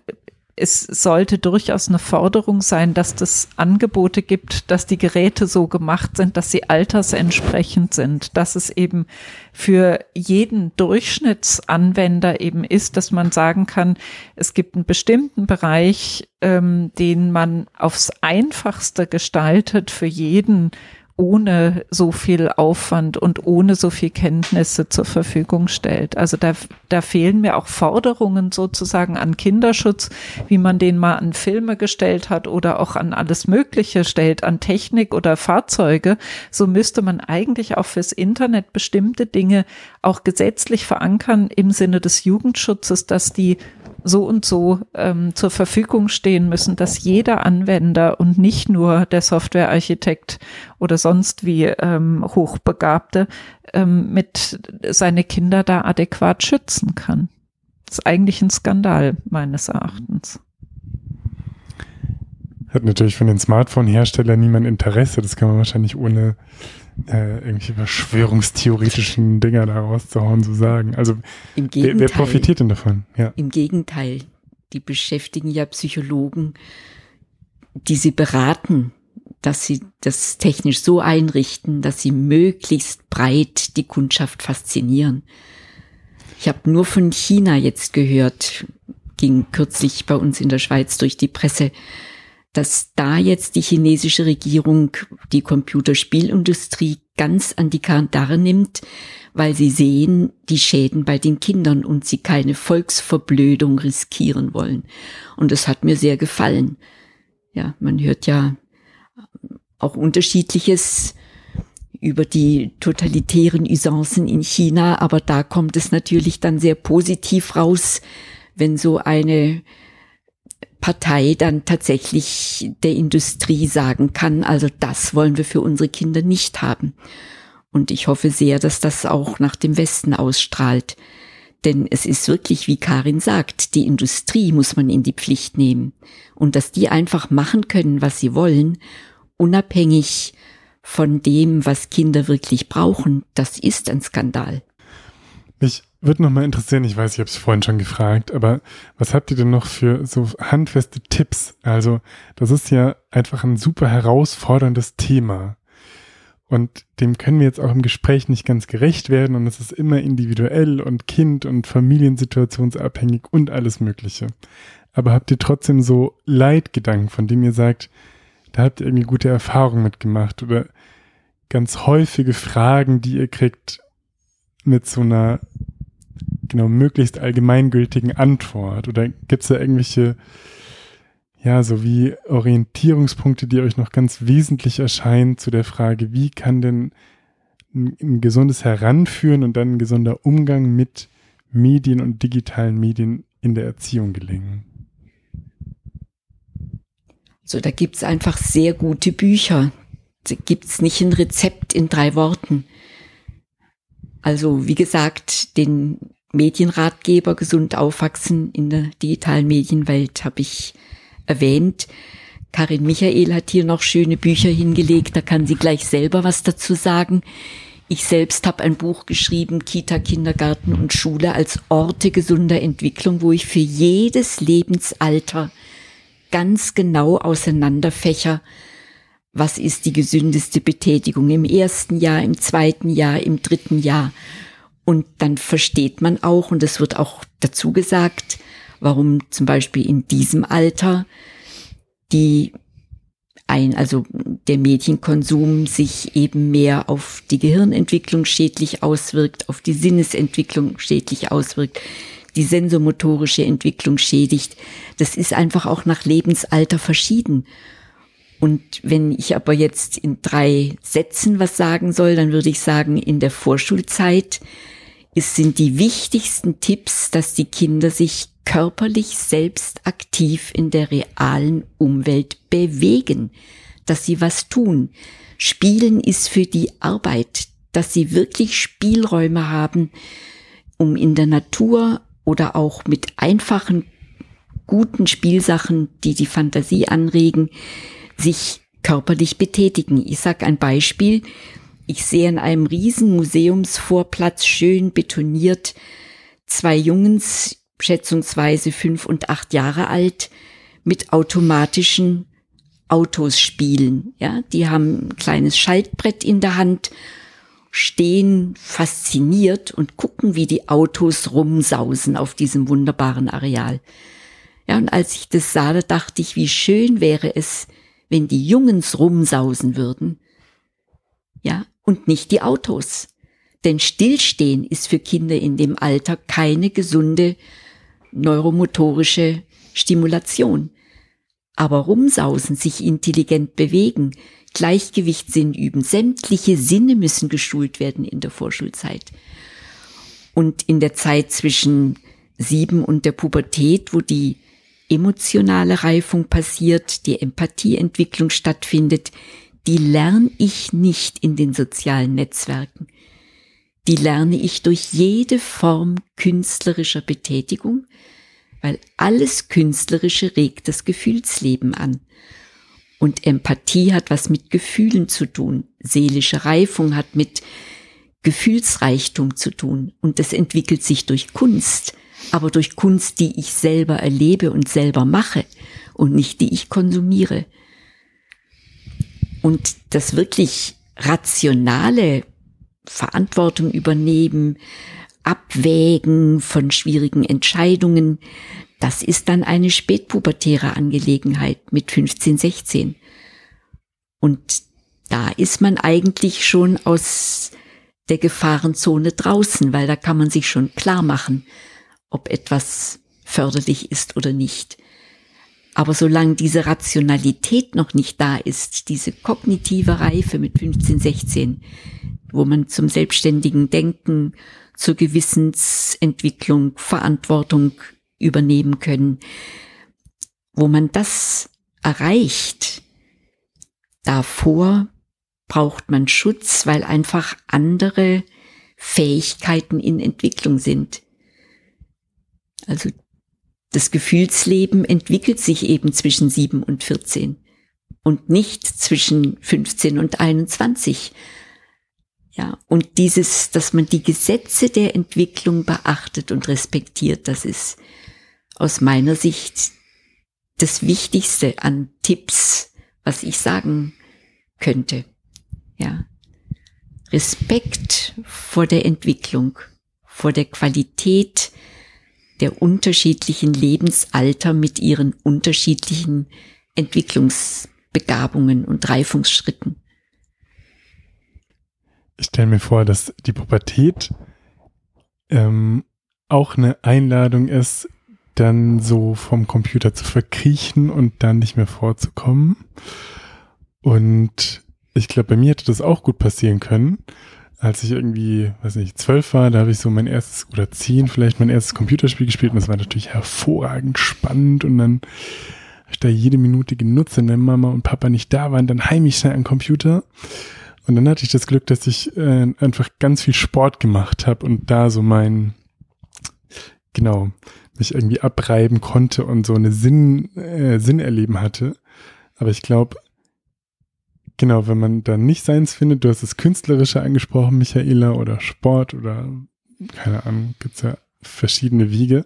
es sollte durchaus eine Forderung sein, dass das Angebote gibt, dass die Geräte so gemacht sind, dass sie altersentsprechend sind, dass es eben für jeden Durchschnittsanwender eben ist, dass man sagen kann, es gibt einen bestimmten Bereich, ähm, den man aufs einfachste gestaltet für jeden ohne so viel Aufwand und ohne so viel Kenntnisse zur Verfügung stellt. Also da, da fehlen mir auch Forderungen sozusagen an Kinderschutz, wie man den mal an Filme gestellt hat oder auch an alles Mögliche stellt, an Technik oder Fahrzeuge. So müsste man eigentlich auch fürs Internet bestimmte Dinge auch gesetzlich verankern im Sinne des Jugendschutzes, dass die so und so ähm, zur Verfügung stehen müssen, dass jeder Anwender und nicht nur der Softwarearchitekt oder sonst wie ähm, Hochbegabte ähm, mit seine Kinder da adäquat schützen kann. Das ist eigentlich ein Skandal meines Erachtens. Hat natürlich von den Smartphone-Herstellern niemand Interesse. Das kann man wahrscheinlich ohne äh, irgendwelche verschwörungstheoretischen Dinger da rauszuhauen, so sagen. Also wer, wer profitiert denn davon? Ja. Im Gegenteil, die beschäftigen ja Psychologen, die sie beraten, dass sie das technisch so einrichten, dass sie möglichst breit die Kundschaft faszinieren. Ich habe nur von China jetzt gehört, ging kürzlich bei uns in der Schweiz durch die Presse, dass da jetzt die chinesische Regierung die Computerspielindustrie ganz an die Kandare nimmt, weil sie sehen die Schäden bei den Kindern und sie keine Volksverblödung riskieren wollen. Und das hat mir sehr gefallen. Ja, man hört ja auch unterschiedliches über die totalitären Usancen in China, aber da kommt es natürlich dann sehr positiv raus, wenn so eine Partei dann tatsächlich der Industrie sagen kann, also das wollen wir für unsere Kinder nicht haben. Und ich hoffe sehr, dass das auch nach dem Westen ausstrahlt. Denn es ist wirklich, wie Karin sagt, die Industrie muss man in die Pflicht nehmen. Und dass die einfach machen können, was sie wollen, unabhängig von dem, was Kinder wirklich brauchen, das ist ein Skandal. Mich würde noch mal interessieren, ich weiß, ich habe es vorhin schon gefragt, aber was habt ihr denn noch für so handfeste Tipps? Also, das ist ja einfach ein super herausforderndes Thema. Und dem können wir jetzt auch im Gespräch nicht ganz gerecht werden und es ist immer individuell und Kind und familiensituationsabhängig und alles Mögliche. Aber habt ihr trotzdem so Leitgedanken, von denen ihr sagt, da habt ihr irgendwie gute Erfahrungen mitgemacht oder ganz häufige Fragen, die ihr kriegt mit so einer genau möglichst allgemeingültigen Antwort? Oder gibt es da irgendwelche ja, so wie Orientierungspunkte, die euch noch ganz wesentlich erscheinen zu der Frage, wie kann denn ein, ein gesundes Heranführen und dann ein gesunder Umgang mit Medien und digitalen Medien in der Erziehung gelingen? So, da gibt's einfach sehr gute Bücher. Da gibt's nicht ein Rezept in drei Worten. Also, wie gesagt, den Medienratgeber Gesund aufwachsen in der digitalen Medienwelt habe ich erwähnt. Karin Michael hat hier noch schöne Bücher hingelegt, da kann sie gleich selber was dazu sagen. Ich selbst habe ein Buch geschrieben, Kita, Kindergarten und Schule als Orte gesunder Entwicklung, wo ich für jedes Lebensalter ganz genau auseinanderfächer, was ist die gesündeste Betätigung im ersten Jahr, im zweiten Jahr, im dritten Jahr. Und dann versteht man auch, und es wird auch dazu gesagt, warum zum Beispiel in diesem Alter die ein, also der Medienkonsum sich eben mehr auf die Gehirnentwicklung schädlich auswirkt, auf die Sinnesentwicklung schädlich auswirkt, die sensomotorische Entwicklung schädigt. Das ist einfach auch nach Lebensalter verschieden. Und wenn ich aber jetzt in drei Sätzen was sagen soll, dann würde ich sagen, in der Vorschulzeit es sind die wichtigsten Tipps, dass die Kinder sich körperlich selbst aktiv in der realen Umwelt bewegen, dass sie was tun. Spielen ist für die Arbeit, dass sie wirklich Spielräume haben, um in der Natur oder auch mit einfachen, guten Spielsachen, die die Fantasie anregen, sich körperlich betätigen. Ich sage ein Beispiel. Ich sehe an einem riesen Museumsvorplatz schön betoniert zwei Jungens, schätzungsweise fünf und acht Jahre alt, mit automatischen Autos spielen. Ja, die haben ein kleines Schaltbrett in der Hand, stehen fasziniert und gucken, wie die Autos rumsausen auf diesem wunderbaren Areal. Ja, und als ich das sah, da dachte ich, wie schön wäre es, wenn die Jungens rumsausen würden. Ja, und nicht die Autos. Denn Stillstehen ist für Kinder in dem Alter keine gesunde neuromotorische Stimulation. Aber rumsausen, sich intelligent bewegen, Gleichgewichtssinn üben, sämtliche Sinne müssen geschult werden in der Vorschulzeit. Und in der Zeit zwischen sieben und der Pubertät, wo die emotionale Reifung passiert, die Empathieentwicklung stattfindet, die lerne ich nicht in den sozialen Netzwerken. Die lerne ich durch jede Form künstlerischer Betätigung, weil alles Künstlerische regt das Gefühlsleben an. Und Empathie hat was mit Gefühlen zu tun. Seelische Reifung hat mit Gefühlsreichtum zu tun. Und das entwickelt sich durch Kunst, aber durch Kunst, die ich selber erlebe und selber mache und nicht die ich konsumiere. Und das wirklich rationale Verantwortung übernehmen, Abwägen von schwierigen Entscheidungen, das ist dann eine spätpubertäre Angelegenheit mit 15, 16. Und da ist man eigentlich schon aus der Gefahrenzone draußen, weil da kann man sich schon klar machen, ob etwas förderlich ist oder nicht. Aber solange diese Rationalität noch nicht da ist, diese kognitive Reife mit 15, 16, wo man zum selbstständigen Denken, zur Gewissensentwicklung, Verantwortung übernehmen können, wo man das erreicht, davor braucht man Schutz, weil einfach andere Fähigkeiten in Entwicklung sind. Also das Gefühlsleben entwickelt sich eben zwischen sieben und 14 und nicht zwischen 15 und 21. Ja, und dieses, dass man die Gesetze der Entwicklung beachtet und respektiert, das ist aus meiner Sicht das Wichtigste an Tipps, was ich sagen könnte. Ja. Respekt vor der Entwicklung, vor der Qualität der unterschiedlichen Lebensalter mit ihren unterschiedlichen Entwicklungsbegabungen und Reifungsschritten. Ich stelle mir vor, dass die Pubertät ähm, auch eine Einladung ist, dann so vom Computer zu verkriechen und dann nicht mehr vorzukommen. Und ich glaube, bei mir hätte das auch gut passieren können. Als ich irgendwie, weiß nicht, zwölf war, da habe ich so mein erstes, oder zehn vielleicht, mein erstes Computerspiel gespielt und das war natürlich hervorragend spannend und dann habe ich da jede Minute genutzt, wenn Mama und Papa nicht da waren, dann heimlich schnell am Computer. Und dann hatte ich das Glück, dass ich äh, einfach ganz viel Sport gemacht habe und da so mein, genau, mich irgendwie abreiben konnte und so eine Sinn, äh, Sinn erleben hatte. Aber ich glaube, genau, wenn man da nicht seins findet, du hast das Künstlerische angesprochen, Michaela, oder Sport oder keine Ahnung, gibt's ja verschiedene Wiege.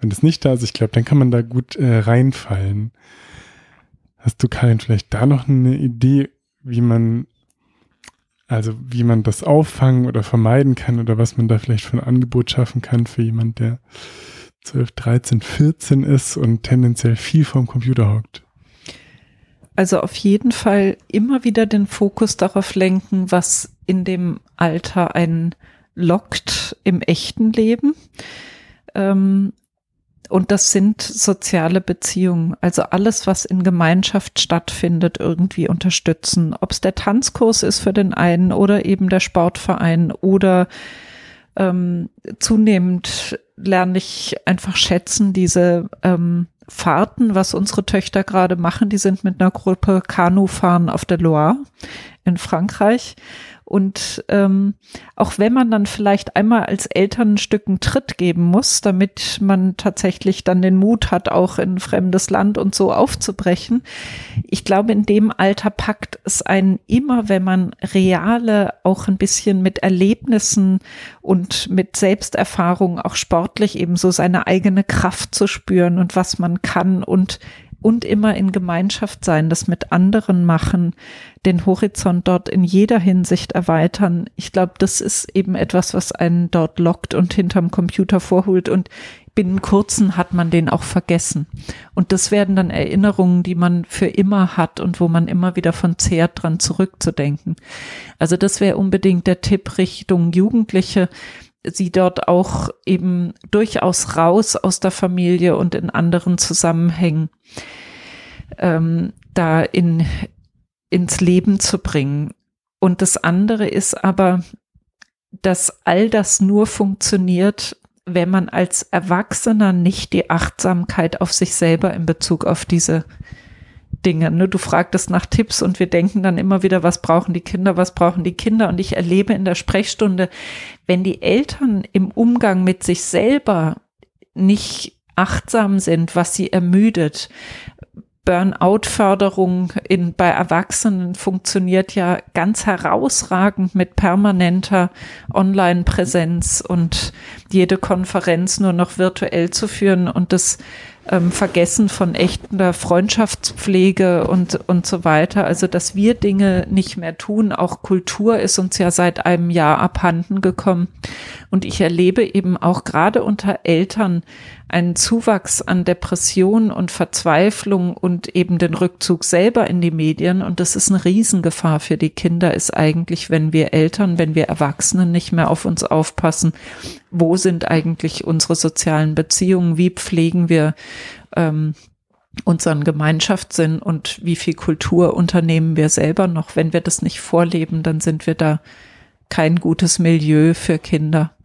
Wenn das nicht da ist, ich glaube, dann kann man da gut äh, reinfallen. Hast du, Karin, vielleicht da noch eine Idee, wie man, also wie man das auffangen oder vermeiden kann oder was man da vielleicht für ein Angebot schaffen kann für jemand, der 12, 13, 14 ist und tendenziell viel vom Computer hockt? Also auf jeden Fall immer wieder den Fokus darauf lenken, was in dem Alter einen lockt im echten Leben. Ähm, und das sind soziale Beziehungen. Also alles, was in Gemeinschaft stattfindet, irgendwie unterstützen. Ob es der Tanzkurs ist für den einen oder eben der Sportverein oder ähm, zunehmend lerne ich einfach schätzen, diese ähm, Fahrten, was unsere Töchter gerade machen. Die sind mit einer Gruppe Kanu fahren auf der Loire in Frankreich. Und ähm, auch wenn man dann vielleicht einmal als Eltern ein Stück einen Tritt geben muss, damit man tatsächlich dann den Mut hat, auch in fremdes Land und so aufzubrechen, ich glaube, in dem Alter packt es einen immer, wenn man reale, auch ein bisschen mit Erlebnissen und mit Selbsterfahrung, auch sportlich eben so seine eigene Kraft zu spüren und was man kann und und immer in Gemeinschaft sein, das mit anderen machen, den Horizont dort in jeder Hinsicht erweitern. Ich glaube, das ist eben etwas, was einen dort lockt und hinterm Computer vorholt und binnen kurzen hat man den auch vergessen. Und das werden dann Erinnerungen, die man für immer hat und wo man immer wieder von zehrt, dran zurückzudenken. Also das wäre unbedingt der Tipp Richtung Jugendliche, sie dort auch eben durchaus raus aus der Familie und in anderen Zusammenhängen ähm, da in, ins Leben zu bringen. Und das andere ist aber, dass all das nur funktioniert, wenn man als Erwachsener nicht die Achtsamkeit auf sich selber in Bezug auf diese Dinge. Ne? Du fragtest nach Tipps und wir denken dann immer wieder, was brauchen die Kinder, was brauchen die Kinder? Und ich erlebe in der Sprechstunde, wenn die Eltern im Umgang mit sich selber nicht achtsam sind, was sie ermüdet, Burnout-Förderung in, bei Erwachsenen funktioniert ja ganz herausragend mit permanenter Online-Präsenz und jede Konferenz nur noch virtuell zu führen und das ähm, Vergessen von echter Freundschaftspflege und, und so weiter. Also, dass wir Dinge nicht mehr tun. Auch Kultur ist uns ja seit einem Jahr abhanden gekommen. Und ich erlebe eben auch gerade unter Eltern einen Zuwachs an Depression und Verzweiflung und eben den Rückzug selber in die Medien. Und das ist eine Riesengefahr für die Kinder, ist eigentlich, wenn wir Eltern, wenn wir Erwachsenen nicht mehr auf uns aufpassen. Wo sind eigentlich unsere sozialen Beziehungen? Wie pflegen wir ähm, unseren Gemeinschaftssinn und wie viel Kultur unternehmen wir selber noch? Wenn wir das nicht vorleben, dann sind wir da kein gutes Milieu für Kinder.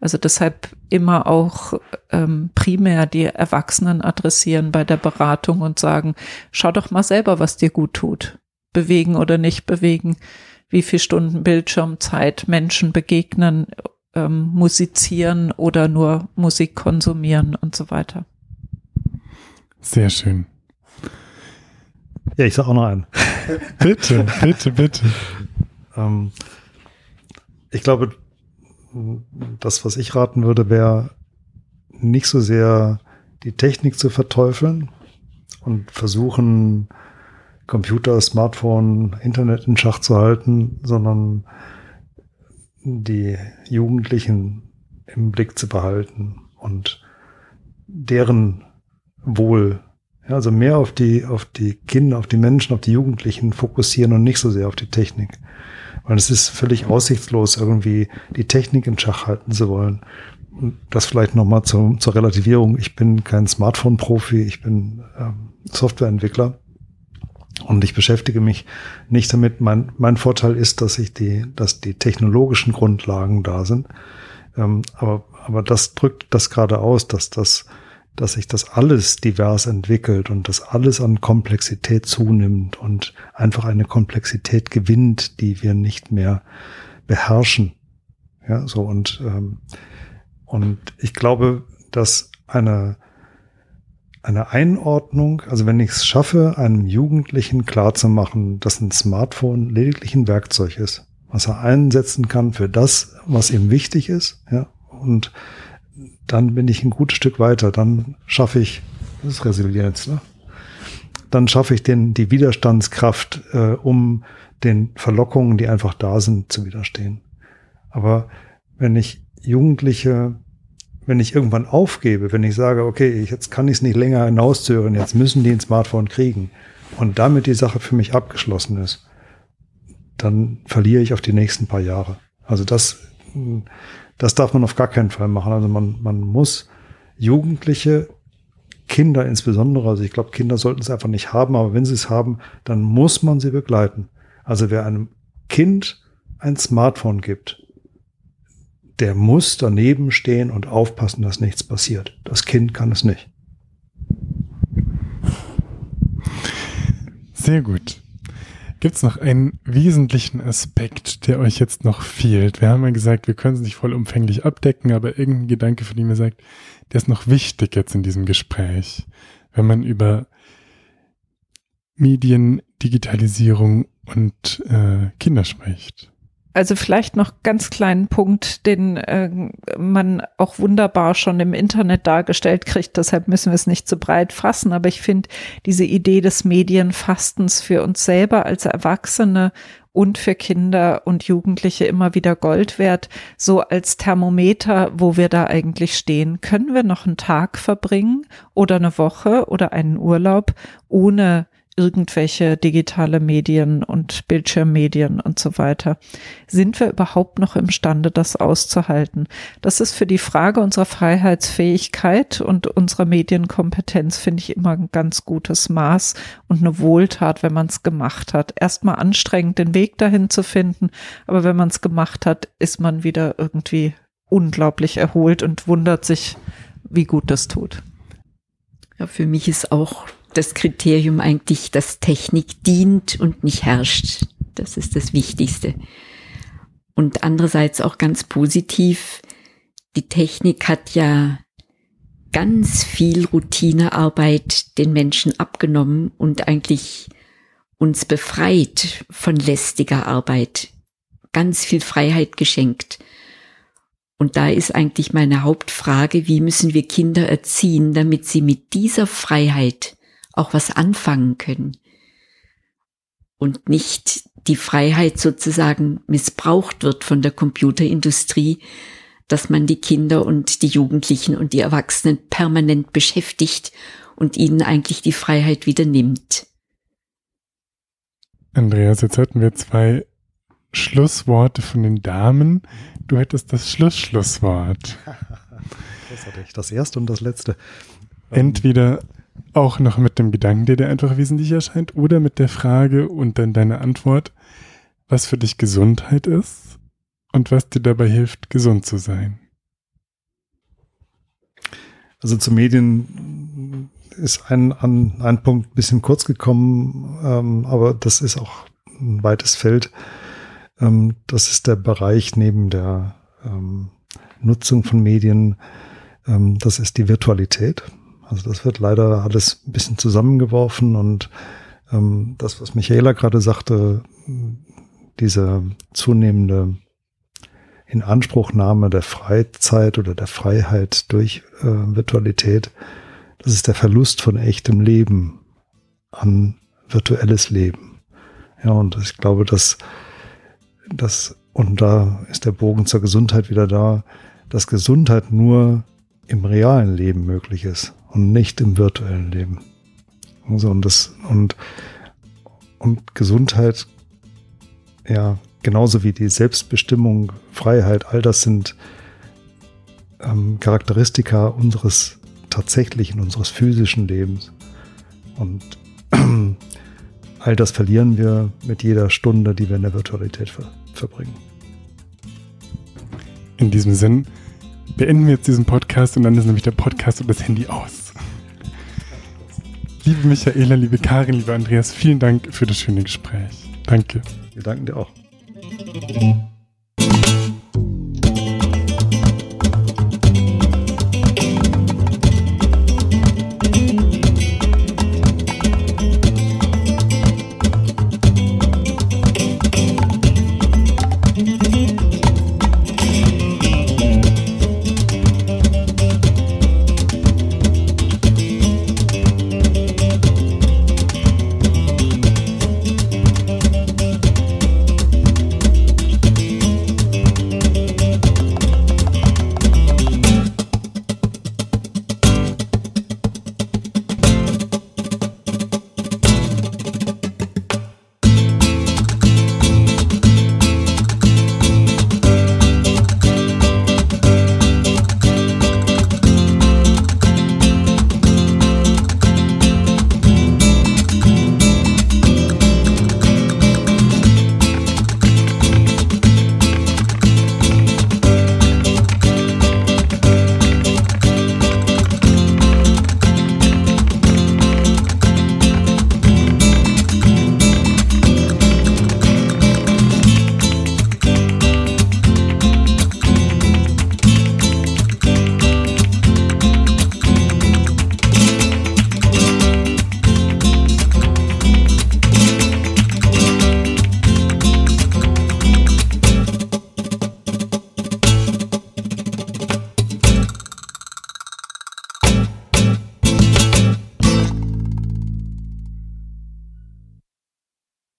Also deshalb immer auch ähm, primär die Erwachsenen adressieren bei der Beratung und sagen, schau doch mal selber, was dir gut tut. Bewegen oder nicht bewegen, wie viel Stunden Bildschirmzeit Menschen begegnen, ähm, musizieren oder nur Musik konsumieren und so weiter. Sehr schön. Ja, ich sage auch noch einen. bitte, bitte, bitte. ähm, ich glaube, das, was ich raten würde, wäre nicht so sehr die Technik zu verteufeln und versuchen, Computer, Smartphone, Internet in Schach zu halten, sondern die Jugendlichen im Blick zu behalten und deren Wohl, ja, also mehr auf die, auf die Kinder, auf die Menschen, auf die Jugendlichen fokussieren und nicht so sehr auf die Technik. Weil es ist völlig aussichtslos, irgendwie die Technik in Schach halten zu wollen. Und das vielleicht nochmal zur, zur Relativierung. Ich bin kein Smartphone-Profi, ich bin ähm, Softwareentwickler. Und ich beschäftige mich nicht damit. Mein, mein Vorteil ist, dass ich die, dass die technologischen Grundlagen da sind. Ähm, aber, aber das drückt das gerade aus, dass das dass sich das alles divers entwickelt und dass alles an Komplexität zunimmt und einfach eine Komplexität gewinnt, die wir nicht mehr beherrschen. Ja, so und ähm, und ich glaube, dass eine eine Einordnung, also wenn ich es schaffe, einem Jugendlichen klarzumachen, dass ein Smartphone lediglich ein Werkzeug ist, was er einsetzen kann für das, was ihm wichtig ist, ja, und dann bin ich ein gutes Stück weiter. Dann schaffe ich, das ist Resilienz, ne? Dann schaffe ich den, die Widerstandskraft, äh, um den Verlockungen, die einfach da sind, zu widerstehen. Aber wenn ich Jugendliche, wenn ich irgendwann aufgebe, wenn ich sage, okay, jetzt kann ich es nicht länger hinauszögern, jetzt müssen die ein Smartphone kriegen und damit die Sache für mich abgeschlossen ist, dann verliere ich auf die nächsten paar Jahre. Also das, das darf man auf gar keinen Fall machen. Also man, man muss Jugendliche, Kinder insbesondere, also ich glaube, Kinder sollten es einfach nicht haben, aber wenn sie es haben, dann muss man sie begleiten. Also wer einem Kind ein Smartphone gibt, der muss daneben stehen und aufpassen, dass nichts passiert. Das Kind kann es nicht. Sehr gut. Gibt es noch einen wesentlichen Aspekt, der euch jetzt noch fehlt? Wir haben ja gesagt, wir können es nicht vollumfänglich abdecken, aber irgendein Gedanke, von dem ihr sagt, der ist noch wichtig jetzt in diesem Gespräch, wenn man über Medien, Digitalisierung und äh, Kinder spricht. Also vielleicht noch ganz kleinen Punkt, den äh, man auch wunderbar schon im Internet dargestellt kriegt. Deshalb müssen wir es nicht zu breit fassen. Aber ich finde diese Idee des Medienfastens für uns selber als Erwachsene und für Kinder und Jugendliche immer wieder Gold wert, so als Thermometer, wo wir da eigentlich stehen. Können wir noch einen Tag verbringen oder eine Woche oder einen Urlaub ohne irgendwelche digitale Medien und Bildschirmmedien und so weiter. Sind wir überhaupt noch imstande, das auszuhalten? Das ist für die Frage unserer Freiheitsfähigkeit und unserer Medienkompetenz, finde ich, immer ein ganz gutes Maß und eine Wohltat, wenn man es gemacht hat. Erstmal anstrengend, den Weg dahin zu finden, aber wenn man es gemacht hat, ist man wieder irgendwie unglaublich erholt und wundert sich, wie gut das tut. Ja, für mich ist auch das Kriterium eigentlich, dass Technik dient und nicht herrscht. Das ist das Wichtigste. Und andererseits auch ganz positiv, die Technik hat ja ganz viel Routinearbeit den Menschen abgenommen und eigentlich uns befreit von lästiger Arbeit, ganz viel Freiheit geschenkt. Und da ist eigentlich meine Hauptfrage, wie müssen wir Kinder erziehen, damit sie mit dieser Freiheit auch was anfangen können und nicht die Freiheit sozusagen missbraucht wird von der Computerindustrie, dass man die Kinder und die Jugendlichen und die Erwachsenen permanent beschäftigt und ihnen eigentlich die Freiheit wieder nimmt. Andreas, jetzt hatten wir zwei Schlussworte von den Damen. Du hättest das Schlussschlusswort. Das hatte ich, das erste und das letzte. Entweder auch noch mit dem Gedanken, der dir einfach wesentlich erscheint, oder mit der Frage und dann deine Antwort, was für dich Gesundheit ist und was dir dabei hilft, gesund zu sein. Also zu Medien ist ein, ein, ein Punkt ein bisschen kurz gekommen, ähm, aber das ist auch ein weites Feld. Ähm, das ist der Bereich neben der ähm, Nutzung von Medien, ähm, das ist die Virtualität. Also das wird leider alles ein bisschen zusammengeworfen und ähm, das, was Michaela gerade sagte, diese zunehmende Inanspruchnahme der Freizeit oder der Freiheit durch äh, Virtualität, das ist der Verlust von echtem Leben an virtuelles Leben. Ja, und ich glaube, dass das, und da ist der Bogen zur Gesundheit wieder da, dass Gesundheit nur im realen Leben möglich ist und nicht im virtuellen Leben. Also und das, und, und Gesundheit, ja, genauso wie die Selbstbestimmung, Freiheit, all das sind ähm, Charakteristika unseres tatsächlichen, unseres physischen Lebens. Und all das verlieren wir mit jeder Stunde, die wir in der Virtualität ver verbringen. In diesem Sinn beenden wir jetzt diesen Podcast und dann ist nämlich der Podcast und das Handy aus. Liebe Michaela, liebe Karin, liebe Andreas, vielen Dank für das schöne Gespräch. Danke. Wir danken dir auch.